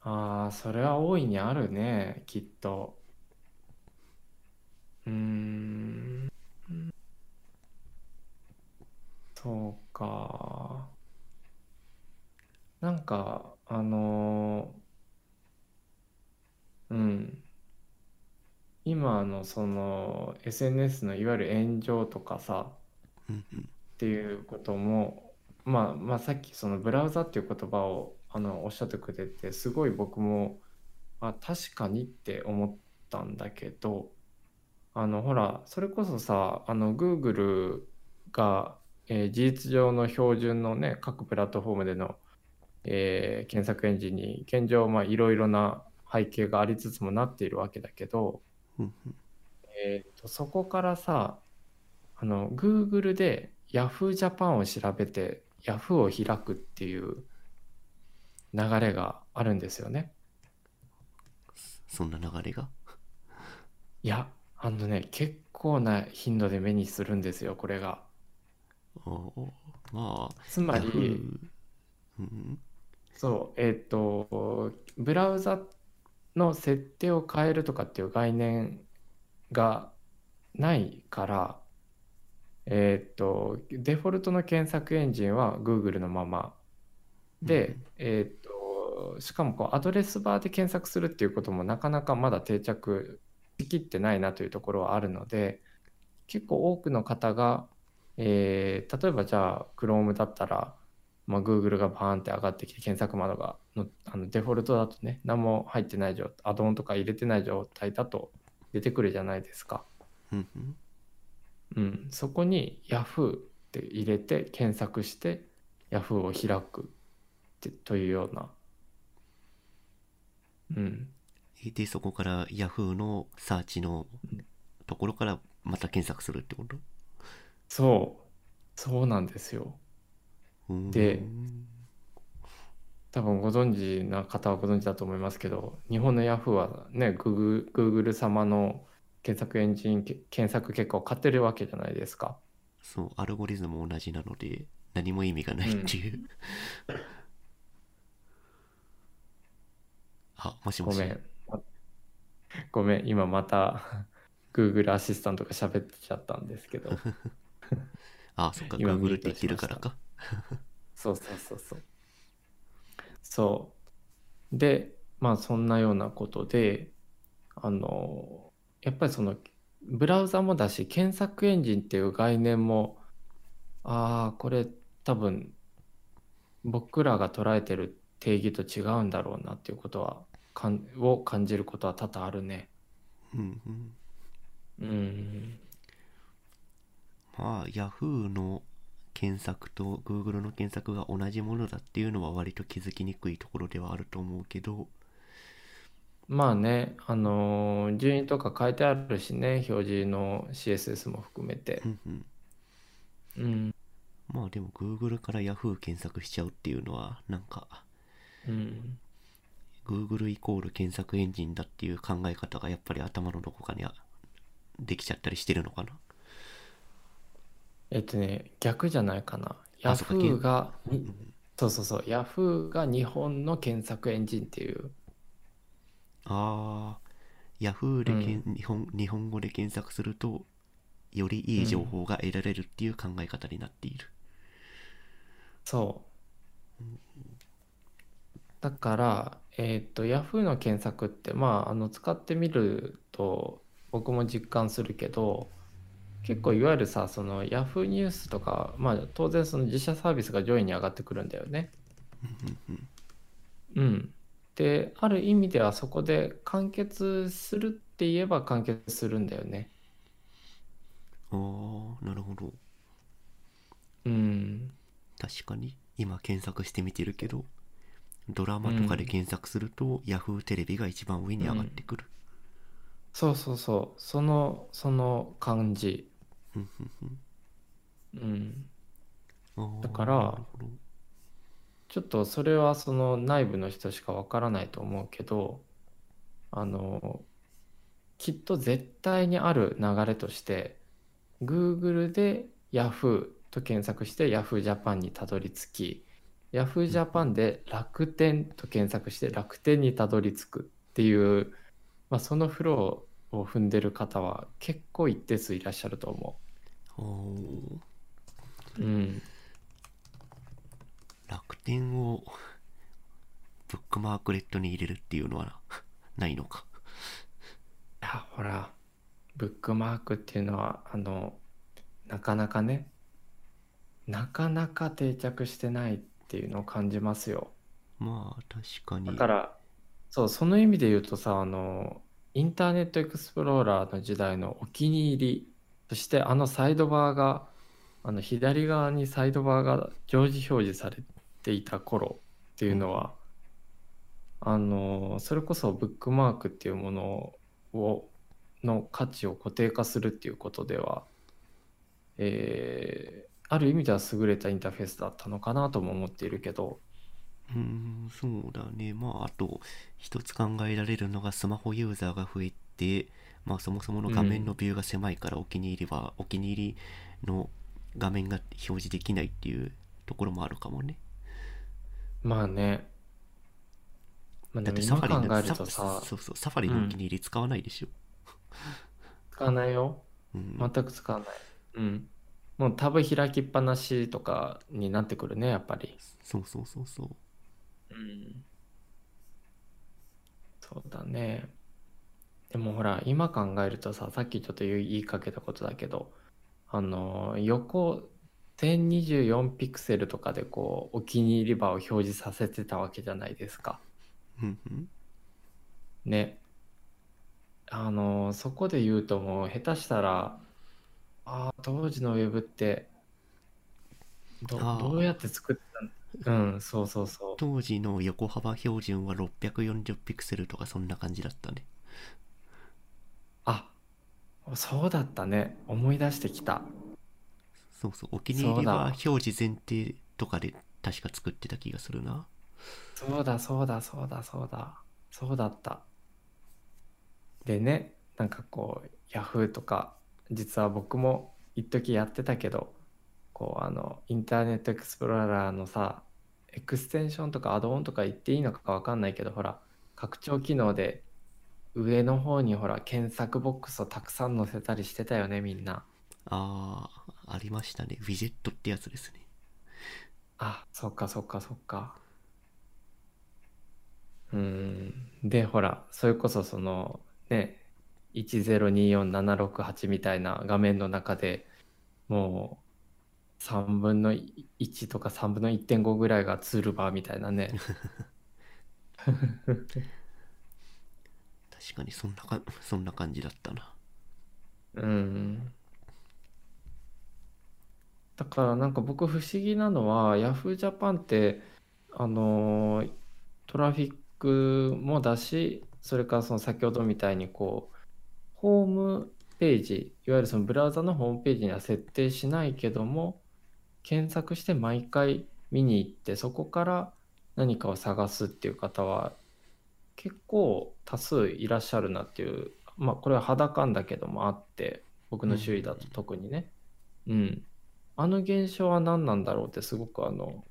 ああ、それは大いにあるね、きっと。うーん。そうか。なんか、あのーうん。今のその SNS のいわゆる炎上とかさ、うんうんっていうことも、まあ、まあさっきそのブラウザっていう言葉をあのおっしゃってくれてすごい僕もあ確かにって思ったんだけどあのほらそれこそさあの Google が、えー事実上の標準のね各プラットフォームでの、えー検索エンジンに現状まあいろいろな背景がありつつもなっているわけだけど、えーとそこからさあの Google で Yahoo Japan を調べて Yahoo を開くっていう流れがあるんですよね。そんな流れが？いや、あのね、結構な頻度で目にするんですよ、これが。まあつまり、うん。そう、えっと、ブラウザの設定を変えるとかっていう概念がないから、えっと、デフォルトの検索エンジンは Google のまま。で、えっと、しかもこうアドレスバーで検索するっていうこともなかなかまだ定着しきってないなというところはあるので、結構多くの方が、えー例えばじゃあ Chrome だったら、まあ、Google がバーンって上がってきて検索窓がのあのデフォルトだとね何も入ってない状態アドオンとか入れてない状態だと出てくるじゃないですか。うんそこに Yahoo って入れて検索して Yahoo を開くってというような。うん、でそこから Yahoo のサーチのところからまた検索するってこと？そうそうなんですよ。うーんで多分ご存知な方はご存知だと思いますけど日本の Yahoo はね Google, Google 様の検索エンジンけ検索結果を買ってるわけじゃないですか。そうアルゴリズム同じなので何も意味がないっていう、あもしもしごめん。ごめん、今また Google アシスタントが喋っちゃったんですけど。あそっか今 Google って言ってるからかそうそうそうそう。そで、まあそんなようなことで、あの、やっぱりその、ブラウザもだし、検索エンジンっていう概念も、ああ、これ多分、僕らが捉えてる定義と違うんだろうなっていうことは、かん、を感じることは多々あるね。うんうんうん。まあ Yahoo の検索と Google の検索が同じものだっていうのは割と気づきにくいところではあると思うけどまあね、あのー順位とか書いてあるしね、表示の CSS も含めてう。んうんうん。まあでも Google から Yahoo 検索しちゃうっていうのはなんかうん。Google イコール検索エンジンだっていう考え方がやっぱり頭のどこかにあできちゃったりしてるのかなえっとね、逆じゃないかな。あそっか Yahoo が、にうんそうそうそう、Yahoo が日本の検索エンジンっていう。ああ Yahoo でけん、日本日本語で検索するとよりいい情報が得られるっていう考え方になっている、そう。だから、えっと、Yahoo の検索って、まあ、あの、使ってみると、僕も実感するけど、結構いわゆるさ、その Yahoo ニュースとか、まあ、当然その自社サービスが上位に上がってくるんだよね。うん。で、ある意味ではそこで完結するって言えば完結するんだよね。ああなるほどうん。確かに今検索してみてるけどドラマとかで検索すると、Yahoo テレビが一番上に上がってくる、そうそうそう。その、その感じ。うんうんうん。うんあーだからちょっとそれはその内部の人しかわからないと思うけど、あの、きっと絶対にある流れとして、Google で Yahoo と検索して Yahoo Japan にたどり着き、Yahoo Japan で楽天と検索して楽天にたどり着くっていう、まあ、そのフローを踏んでる方は結構一定数いらっしゃると思う。うん。楽天をブックマークレットに入れるっていうのは ないのか？いや、ほら、ブックマークっていうのは、あの、なかなかね、なかなか定着してないっていうのを感じますよ。まあ確かにだから、そう、その意味で言うとさ、あの、インターネットエクスプローラーの時代のお気に入り、そしてあのサイドバーが、あの左側にサイドバーが常時表示されていた頃っていうのは、あの、それこそブックマークっていうものを、の価値を固定化するっていうことでは、えーある意味では優れたインターフェースだったのかなとも思っているけど、うーんそうだねまああと一つ考えられるのがスマホユーザーが増えてまあそもそもの画面のビューが狭いからお気に入りは、お気に入りの画面が表示できないっていうところもあるかもねまあね。まあ、だってサファリのサさ、そうそうサファリのお気に入り使わないでしょ、使わないよ。うん全く使わない。うん。もうタブ開きっぱなしとかになってくるね、やっぱり。そうそうそうそううん。そうだね。でもほら、今考えるとさ、さっきちょっと言いかけたことだけど、あの、横1024ピクセルとかでこう、お気に入り場を表示させてたわけじゃないですか。うんうんね。あの、そこで言うともう下手したら、ああ、当時のウェブって、ど、どうやって作っうん、そうそうそう。当時の横幅標準は640ピクセルとかそんな感じだったねあ、そうだったね。思い出してきた。そうそうお気に入りは表示前提とかで確か作ってた気がするなそうだ、そうだ、そうだ、そうだ。そうだった。でね、なんかこう、ヤフーとか、実は僕も一時やってたけど、こう、あの、インターネットエクスプローラーのさ、エクステンションとかアドオンとか言っていいのかわかんないけど、ほら、拡張機能で上の方にほら、検索ボックスをたくさん載せたりしてたよね、みんな。あーありましたねウィジェットってやつですねあ、そっかそっかそっか。うん。で、ほら、それこそそのね、1024768みたいな画面の中でもう3分の1とか3分の1.5ぐらいがツールバーみたいなね。確かにそんなかそんな感じだったなうん。だからなんか僕不思議なのは Yahoo! ジャパンってあのートラフィックもだしそれからその先ほどみたいにこうホームページいわゆるそのブラウザのホームページには設定しないけども検索して毎回見に行ってそこから何かを探すっていう方は結構多数いらっしゃるなっていうまあこれは肌感だけどもあって僕の周囲だと特にね。うん。あの現象は何なんだろうってすごくあの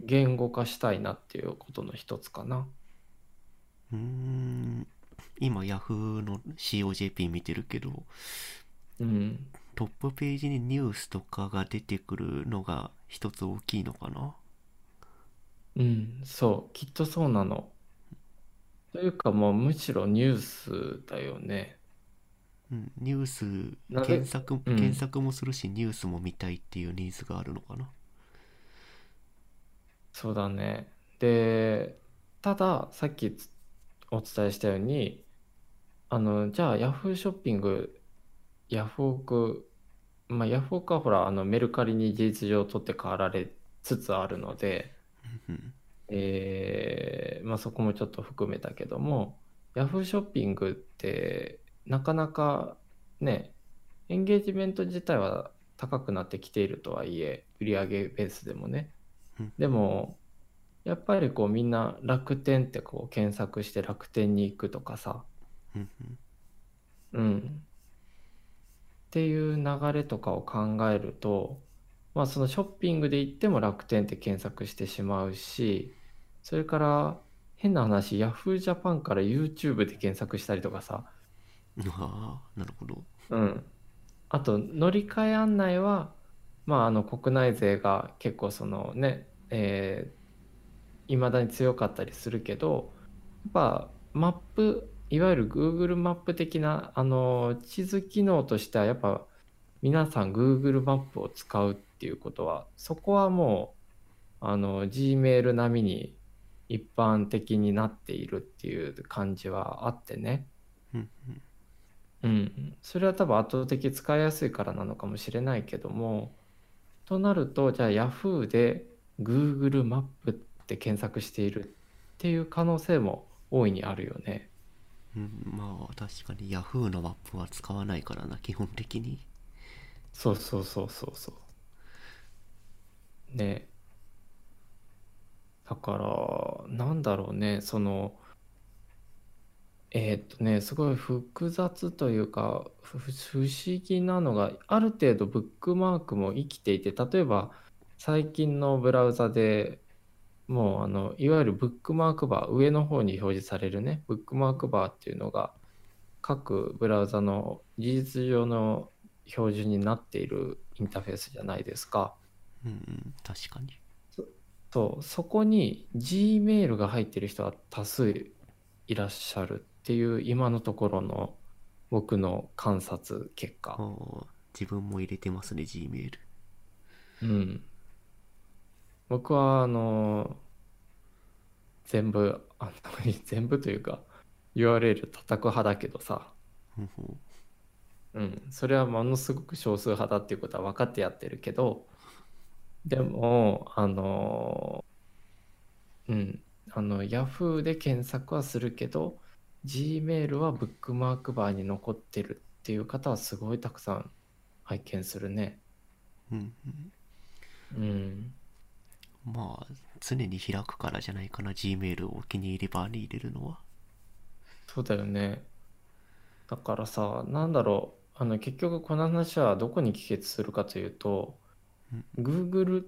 言語化したいなっていうことの一つかな。うーん。今 Yahoo の COJP 見てるけど。うんトップページにニュースとかが出てくるのが一つ大きいのかな？うんそうきっとそうなの。というかもうむしろニュースだよね。うん、ニュースなぜ？検索、うん。検索もするしニュースも見たいっていうニーズがあるのかな？そうだね。で、ただ、さっきつお伝えしたように、あの、じゃあ、ヤフーショッピング、ヤフオク、まあ、ヤフオクはほら、あの、メルカリに事実上取って代わられつつあるので、うんえーまあ、そこもちょっと含めたけども、ヤフーショッピングって、なかなかね、エンゲージメント自体は高くなってきているとはいえ、売上ベースでもねうん。でも、やっぱりこうみんな楽天ってこう検索して楽天に行くとかさ、うんうん。っていう流れとかを考えると、まあそのショッピングで行っても楽天って検索してしまうし、それから変な話、Yahoo! Japan から YouTube で検索したりとかさ、うんああなるほどうん。あと乗り換え案内は、まああの国内勢が結構そのね、えいまだに強かったりするけど、やっぱマップ、いわゆる Google マップ的なあの地図機能としてはやっぱ皆さん Google マップを使うっていうことは、そこはもうあの Gmail 並みに一般的になっているっていう感じはあってね。うんうん、それは多分圧倒的使いやすいからなのかもしれないけども、となると、じゃあ Yahoo で Google マップって検索しているっていう可能性も大いにあるよね。うん、まあ確かに Yahoo のマップは使わないからな基本的にそうそうそうそうそう。ね。だから、なんだろうね、その、えーっとね、すごい複雑というか、不思議なのが、ある程度ブックマークも生きていて、例えば最近のブラウザでもうあの、いわゆるブックマークバー、上の方に表示されるね、ブックマークバーっていうのが、各ブラウザの事実上の標準になっているインターフェースじゃないですか。うんうん確かにそう、そこに Gmail が入ってる人は多数いらっしゃるっていう今のところの僕の観察結あ果。あ自分も入れてますね Gmail うん。僕はあの全部、あの 全部というか URL 叩く派だけどさ、ほうん、それはものすごく少数派だっていうことは分かってやってるけど、でも、あの、うん、あの、Yahoo で検索はするけど、Gmail はブックマークバーに残ってるっていう方はすごいたくさん拝見するね。うんうん。まあ常に開くからじゃないかな Gmail をお気に入りバーに入れるのはそうだよね。だからさ、なんだろう、あの、結局この話はどこに帰結するかというと、Google っ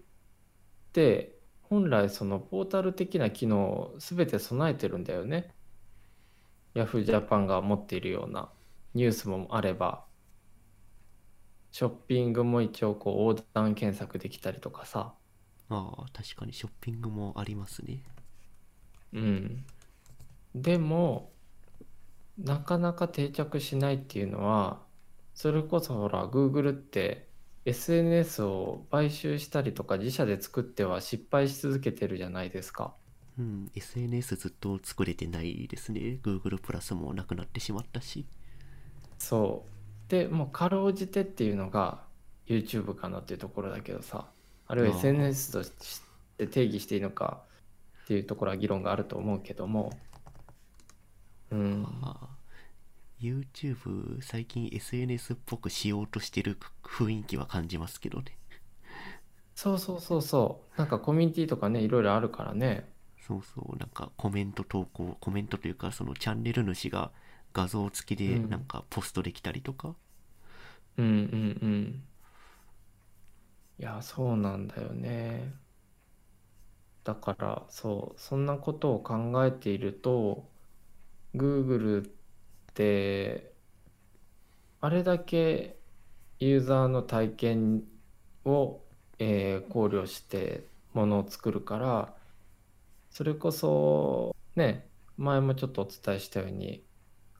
て本来そのポータル的な機能を全て備えてるんだよね。Yahoo! Japan が持っているようなニュースもあれば、ショッピングも一応こう横断検索できたりとかさ、ああ確かにショッピングもありますねうん。でもなかなか定着しないっていうのはそれこそほら Google って SNS を買収したりとか自社で作っては失敗し続けてるじゃないですか。うん、SNS ずっと作れてないですね。Google プラスもなくなってしまったし。そう。で、もうかろうじてっていうのが YouTube かなっていうところだけどさ、あるいは SNS として定義していいのかっていうところは議論があると思うけども、うん、YouTube 最近 SNS っぽくしようとしてる雰囲気は感じますけどね。そうそうそうそう。なんかコミュニティとかね、いろいろあるからね。そうそう、なんかコメント投稿、コメントというかそのチャンネル主が画像付きでうんなんかポストできたりとか。うんうんうん。いや、そうなんだよね。だから、そう、そんなことを考えていると、Google って、あれだけユーザーの体験を、えー考慮してものを作るから、それこそ、ね、前もちょっとお伝えしたように、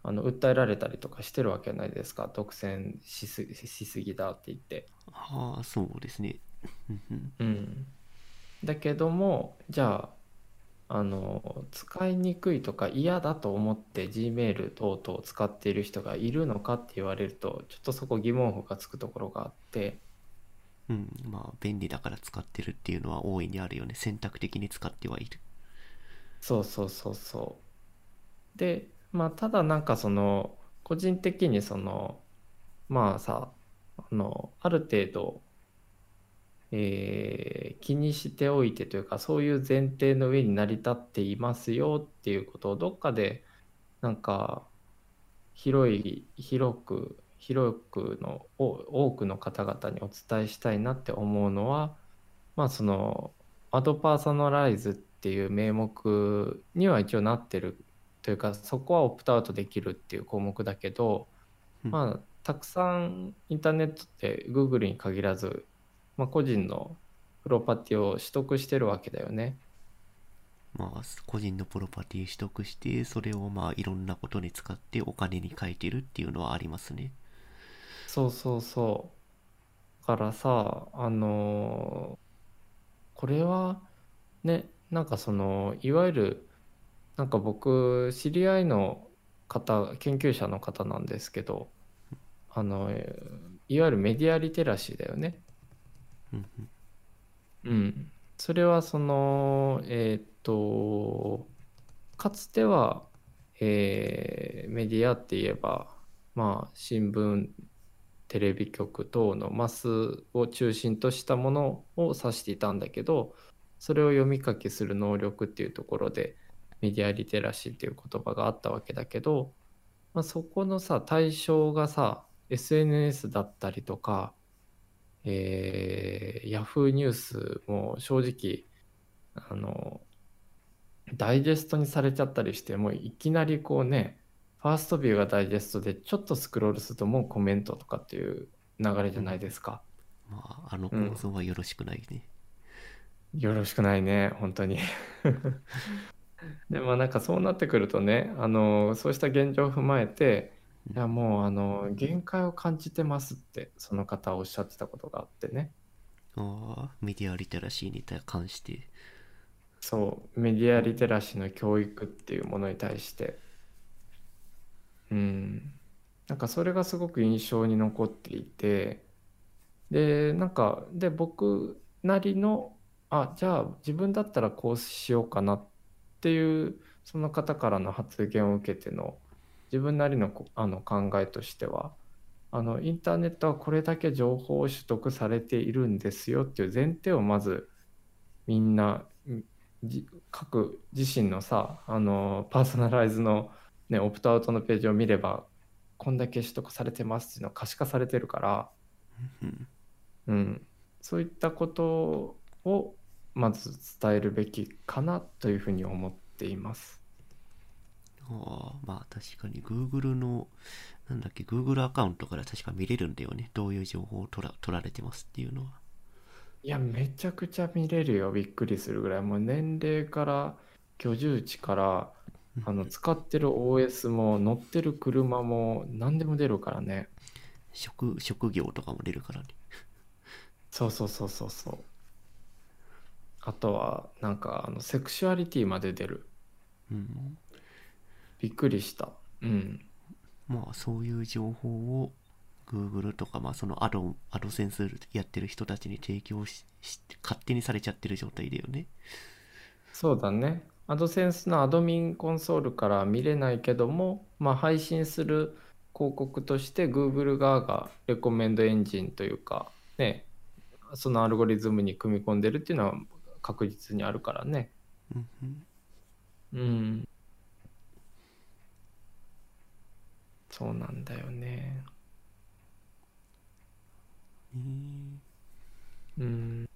あの訴えられたりとかしてるわけじゃないですか？独占しすしすぎだって言って。ああ、そうですね。うん、だけどもじゃああの使いにくいとか嫌だと思って Gmail 等々を使っている人がいるのかって言われるとちょっとそこ疑問符がつくところがあってうん、まあ便利だから使ってるっていうのは大いにあるよね。選択的に使ってはいる。そうそうそうそうでまあただなんかその個人的にそのまあさあのある程度えー気にしておいてというかそういう前提の上に成り立っていますよっていうことをどっかでなんか広い広く広くの多くの方々にお伝えしたいなって思うのはまあそのアドパーソナライズっていう名目には一応なってるというかそこはオプトアウトできるっていう項目だけどうんまあたくさんインターネットって Google に限らず、まあ、個人のプロパティを取得してるわけだよね。まあ個人のプロパティ取得して、それをまあいろんなことに使ってお金に変えてるっていうのはありますね。そうそうそう。だからさ、あのーこれはね、なんかその、いわゆる、なんか僕、知り合いの方、研究者の方なんですけど、あの、えーいわゆるメディアリテラシーだよね。うん。それはその、えーっと、かつては、えーメディアって言えば、まあ、新聞、テレビ局等のマスを中心としたものを指していたんだけど、それを読み書きする能力っていうところで、メディアリテラシーっていう言葉があったわけだけど、まあ、そこのさ、対象がさ、SNS だったりとか、えー、ヤフーニュースも正直あのダイジェストにされちゃったりしてもういきなりこうねファーストビューがダイジェストでちょっとスクロールするともうコメントとかっていう流れじゃないですか、まああの構造はよろしくないね。よろしくないね本当にでもなんかそうなってくるとねあのそうした現状を踏まえていやもうあの限界を感じてますってその方はおっしゃってたことがあってね。ああ、メディアリテラシーに関して。そう、メディアリテラシーの教育っていうものに対して、うん、なんかそれがすごく印象に残っていて、で、なんか、で、僕なりの、あ、じゃあ自分だったらこうしようかなっていう、その方からの発言を受けての、自分なりのこあの考えとしては、あのインターネットはこれだけ情報を取得されているんですよっていう前提をまずみんなじ各自身のさあのパーソナライズの、ね、オプトアウトのページを見ればこんだけ取得されてますっていうのが可視化されてるから、うん。うん、そういったことをまず伝えるべきかなというふうに思っています。ああ、まあ確かに Google の、なんだっけ、Google アカウントから確か見れるんだよね。どういう情報を取ら取られてますっていうのは。いや、めちゃくちゃ見れるよ。びっくりするぐらい。もう年齢から、居住地から、あの使ってる OS も乗ってる車も何でも出るからね職職業とかも出るからねそうそうそうそうそうあとはなんかあのセクシュアリティまで出る。うん。びっくりした。うん。まあそういう情報を Google とかまあそのアドアドセンスやってる人たちに提供し勝手にされちゃってる状態だよね。そうだね。アドセンスのアドミンコンソールから見れないけども、まあ、配信する広告として Google 側がレコメンドエンジンというか、ね、そのアルゴリズムに組み込んでるっていうのは確実にあるからね。うん。そうなんだよね。えーうん。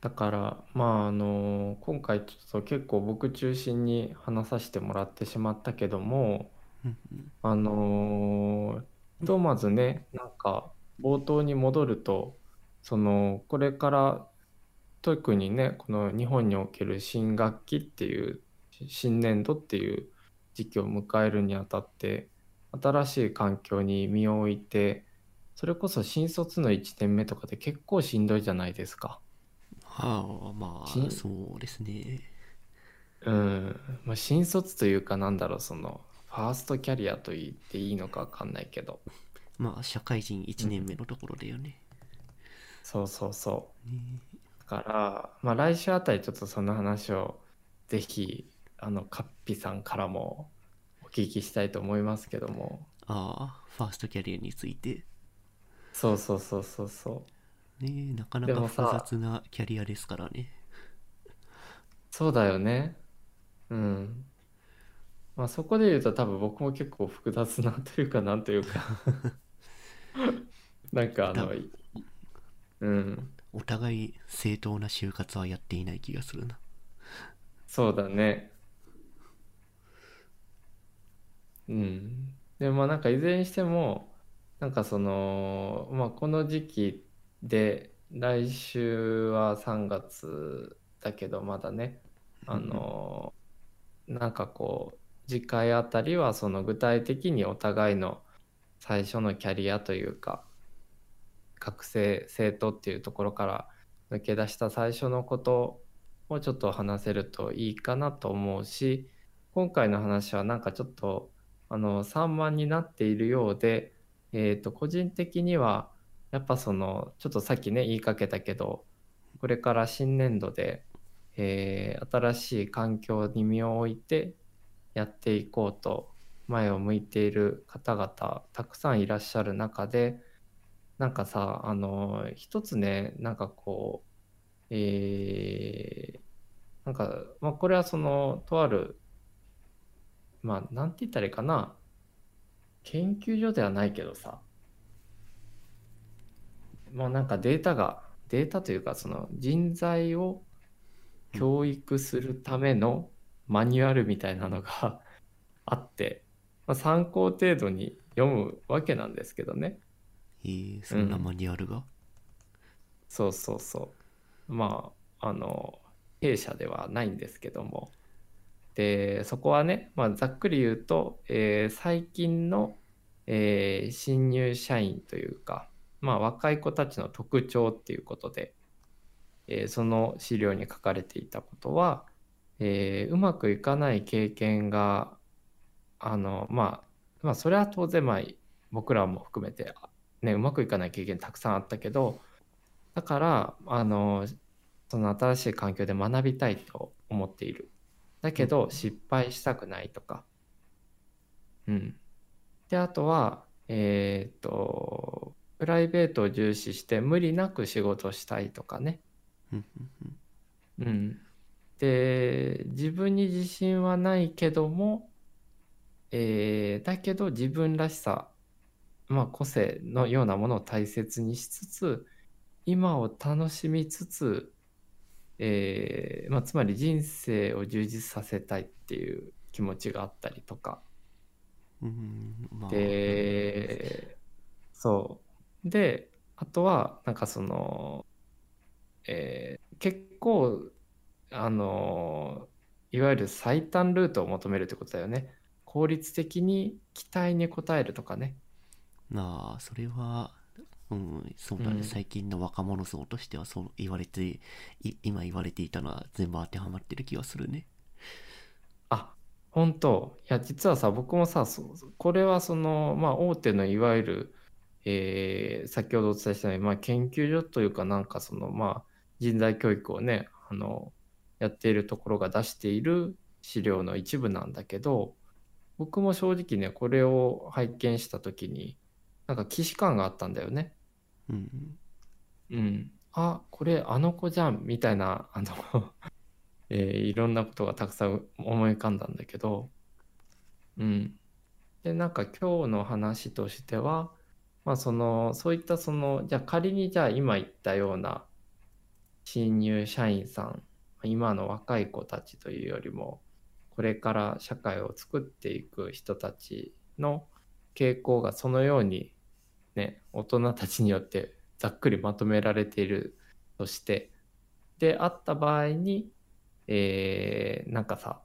だから、まあ、あの、今回ちょっと結構僕中心に話させてもらってしまったけども、あのーひとまずね、なんか冒頭に戻ると、そのこれから特にね、この日本における新学期っていう、新年度っていう時期を迎えるにあたって、新しい環境に身を置いて、それこそ新卒の1年目とかで結構しんどいじゃないですか。はあましあそうですねうん、まあ、新卒というかなんだろう、そのファーストキャリアと言っていいのかわかんないけど。まあ社会人1年目のところだよね、そうそうそう。ねだから、まあ、来週あたりちょっとその話をぜひあのカッピさんからもお聞きしたいと思いますけども。ああファーストキャリアについて。そうそうそうそうそねなかなか複雑なキャリアですからね。うそうだよね。うん。まあそこで言うと多分僕も結構複雑なというかなんというか。なんかあのうんお互い正当な就活はやっていない気がするなそうだね。うん。でもまあなんかいずれにしても、なんかその、まあこの時期で、来週は3月だけどまだね、あの、なんかこう、次回あたりはその具体的にお互いの最初のキャリアというか、学生、生徒っていうところから抜け出した最初のことをちょっと話せるといいかなと思うし今回の話はなんかちょっとあの散漫になっているようで、えー、と個人的にはやっぱそのちょっとさっきね言いかけたけどこれから新年度で、えー新しい環境に身を置いてやっていこうと前を向いている方々たくさんいらっしゃる中でなんかさあの一つねなんかこうえーなんか、まあ、これはその、とある、まあ、なんて言ったらいいかな、研究所ではないけどさ、まあ、なんかデータが、データというか、その人材を教育するためのマニュアルみたいなのがあって、まあ、参考程度に読むわけなんですけどね。えー、そんなマニュアルが、そうそうそう。まあ、あの、弊社ではないんですけども。で、そこはね、まあ、ざっくり言うと、えー最近の、えー新入社員というか、まあ、若い子たちの特徴っていうことで、えーその資料に書かれていたことは、えうまくいかない経験が、あの、まあ、まあ、それは当然、まあ、僕らも含めて、ね、うまくいかない経験たくさんあったけど、だから、あの、その新しい環境で学びたいと思っている。だけど、失敗したくないとか。うん。で、あとは、えーっと、プライベートを重視して無理なく仕事したいとかね。うん。で、自分に自信はないけども、えーだけど自分らしさ、まあ個性のようなものを大切にしつつ、今を楽しみつつ、えーまあ、つまり人生を充実させたいっていう気持ちがあったりとか。うんまあで、そう。で、あとは、なんかその、えー結構、あのいわゆる最短ルートを求めるってことだよね。効率的に期待に応えるとかね。なあそれはうんそうだね、うん最近の若者層としてはそう言われてい今言われていたのは全部当てはまってる気がするねあ、本当。いや、実はさ、僕もさ、そこれはその、まあ、大手のいわゆる、えー先ほどお伝えしたように、まあ、研究所というかなんかその、まあ、人材教育をね、あの、やっているところが出している資料の一部なんだけど、僕も正直ね、これを拝見したときに、なんか既視感があったんだよね。うんうん。あ、これあの子じゃん、みたいな、あの、えーいろんなことがたくさん思い浮かんだんだけど、うん。で、なんか今日の話としては、まあその、そういったその、じゃあ仮にじゃあ今言ったような新入社員さん、今の若い子たちというよりも、これから社会を作っていく人たちの傾向がそのようにね、大人たちによってざっくりまとめられているとして、であった場合に、えーなんかさ、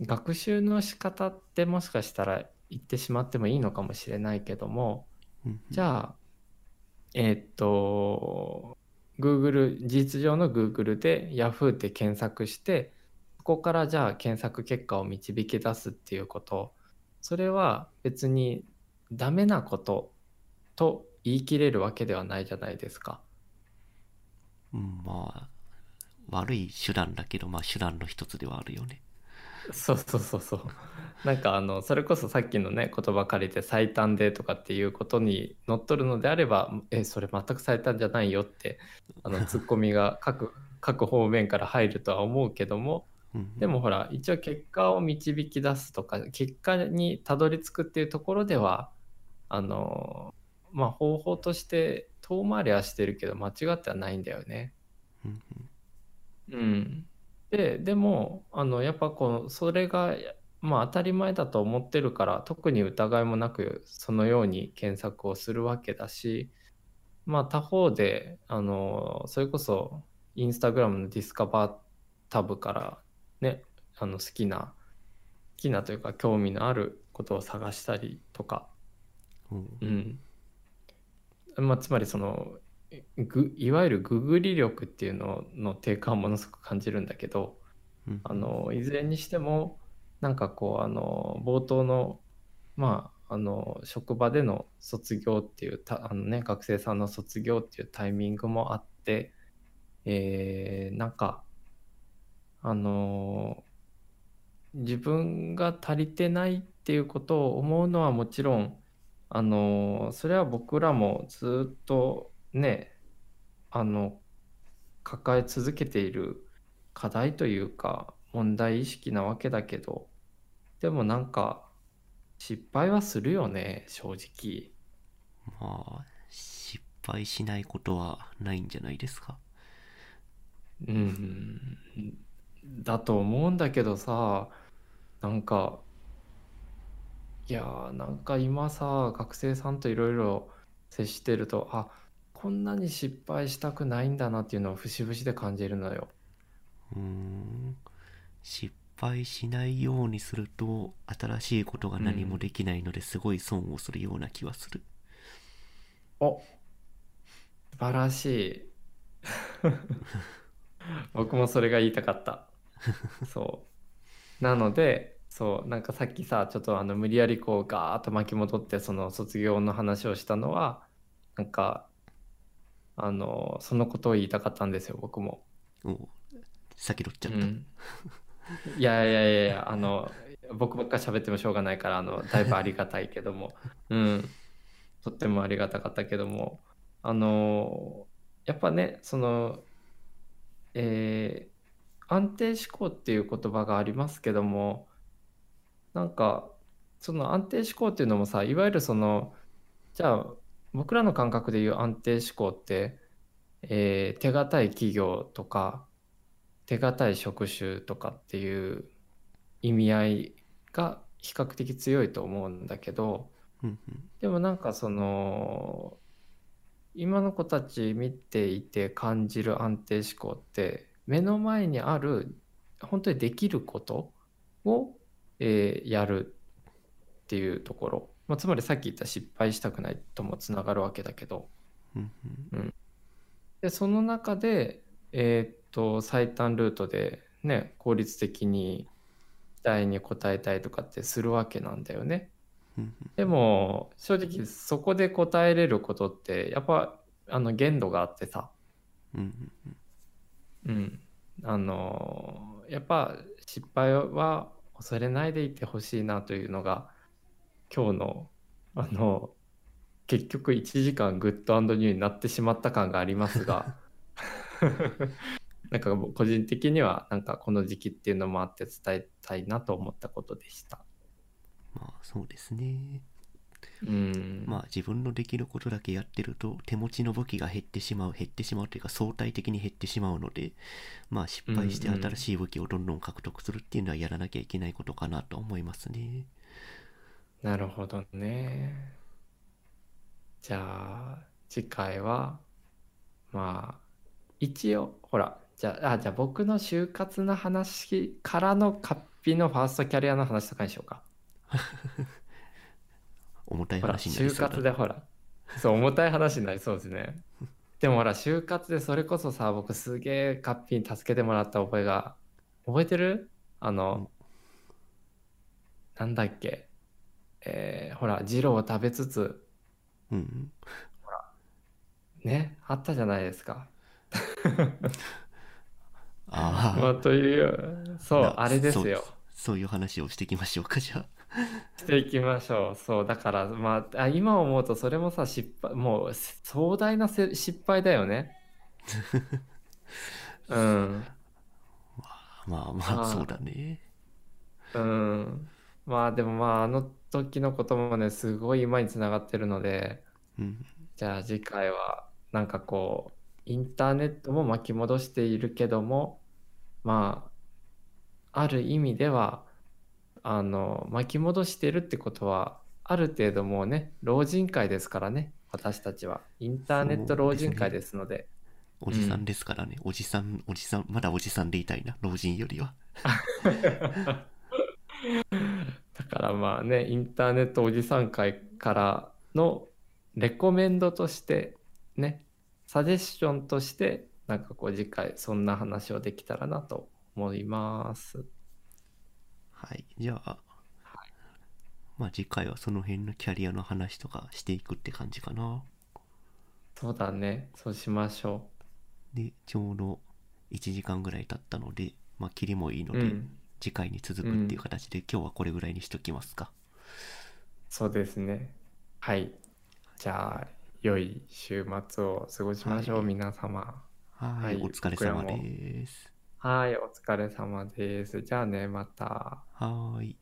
学習の仕方ってもしかしたら言ってしまってもいいのかもしれないけども、うんじゃあ、えーっと、Google、事実上の Google で Yahoo って検索して、そこからじゃあ検索結果を導き出すっていうこと、それは別にダメなことと言い切れるわけではないじゃないですか。うんまあ悪い手段だけどまあ手段の一つではあるよねそうそうそうそう。なんかあのそれこそさっきのね言葉借りて最短でとかっていうことにのっとるのであればえそれ全く最短じゃないよってあのツッコミが各 各方面から入るとは思うけどもうんでもほら一応結果を導き出すとか結果にたどり着くっていうところではあのまあ方法として遠回りはしてるけど間違ってはないんだよね。うんうん、ででもあのやっぱこうそれがまあ当たり前だと思ってるから特に疑いもなくそのように検索をするわけだしまあ他方であのそれこそインスタグラムのディスカバータブからねあの好きな好きなというか興味のあることを探したりとかうんうん。まあ、つまりそのぐいわゆるググり力っていうのの低下をものすごく感じるんだけどうん。あのいずれにしてもなんかこうあの冒頭のまああの職場での卒業っていうたあの、ね、学生さんの卒業っていうタイミングもあって、えーなんかあの自分が足りてないっていうことを思うのはもちろんあのそれは僕らもずっとねあの抱え続けている課題というか問題意識なわけだけどでもなんか失敗はするよね正直。まあ失敗しないことはないんじゃないですか。うん。だと思うんだけどさなんかいやーなんか今さ学生さんといろいろ接してるとあこんなに失敗したくないんだなっていうのを節々で感じるのよ。うーん失敗しないようにすると新しいことが何もできないのですごい損をするような気はするお素晴らしい。僕もそれが言いたかった。そう。なので、そう、なんかさっきさ、ちょっとあの無理やりこうガーッと巻き戻ってその卒業の話をしたのは、なんか、あの、そのことを言いたかったんですよ、僕も。おう先取っちゃった、うん。いやいやいやいや、あの、僕ばっか喋ってもしょうがないから、あの、だいぶありがたいけども、うん。とってもありがたかったけども、あの、やっぱね、その、えー安定思考っていう言葉がありますけども、なんか、その安定思考っていうのもさ、いわゆるその、じゃあ、僕らの感覚でいう安定思考って、えー手堅い企業とか、手堅い職種とかっていう意味合いが比較的強いと思うんだけどうんうん。でもなんかその今の子たち見ていて感じる安定思考って目の前にある本当にできることを、えーやるっていうところ、まあ、つまりさっき言った失敗したくないともつながるわけだけど。うんうん。でその中で、えーっと最短ルートでね効率的に期待に応えたいとかってするわけなんだよね。うんでも正直そこで答えれることってやっぱあの限度があってさ、うんうん、あのやっぱ失敗は恐れないでいてほしいなというのが今日のあの結局1時間グッドニューになってしまった感がありますが なんか個人的にはなんかこの時期っていうのもあって伝えたいなと思ったことでした。まあそうですねうん、まあ自分のできることだけやってると手持ちの武器が減ってしまう減ってしまうというか相対的に減ってしまうのでまあ失敗して新しい武器をどんどん獲得するっていうのはやらなきゃいけないことかなと思いますねなるほどね。じゃあ次回はまあ一応ほらじゃああじゃあ僕の就活の話からのカッピのファーストキャリアの話とかにしようか。重たいほら就話になりそうだ。活でほら。そう重たい話になりそうですね。でもほら就活でそれこそさ僕すげえカッピに助けてもらった覚えが覚えてる？あの、なんだっけ？えーほら二郎を食べつつ。うんうん。ねあったじゃないですか。ああ、まあ、というそうなあれですよ。そういう話をしていきましょうかじゃあ していきましょう。そうだからまああ今思うとそれもさ失敗もう壮大なせ失敗だよね。うん。まあまあーあ。そうだね。うん。まあでもまああの時のこともねすごい今につながってるのでうん。じゃあ次回はなんかこうインターネットも巻き戻しているけどもまあある意味ではあの巻き戻しているってことはある程度もうね老人会ですからね。私たちは。インターネット老人会ですので。おじさんですからね、おじさんおじさんまだおじさんでいたいな。老人よりは。だからまあねインターネットおじさん会からのレコメンドとしてねサジェッションとしてなんかこう次回そんな話をできたらなと思います。はい。じゃあ、まあ次回はその辺のキャリアの話とかしていくって感じかな。そうだね。そうしましょでちょうど1時間ぐらい経ったのでまあキリもいいのう。で、うん。次回に続くっていう形で、今日はこれぐらいにしときますか。そうですね。はい。じゃあ良い週末を過ごしましょう、はい。皆様。はい。はい。お疲れ様ですはいお疲れ様です。じゃあねまた。はーい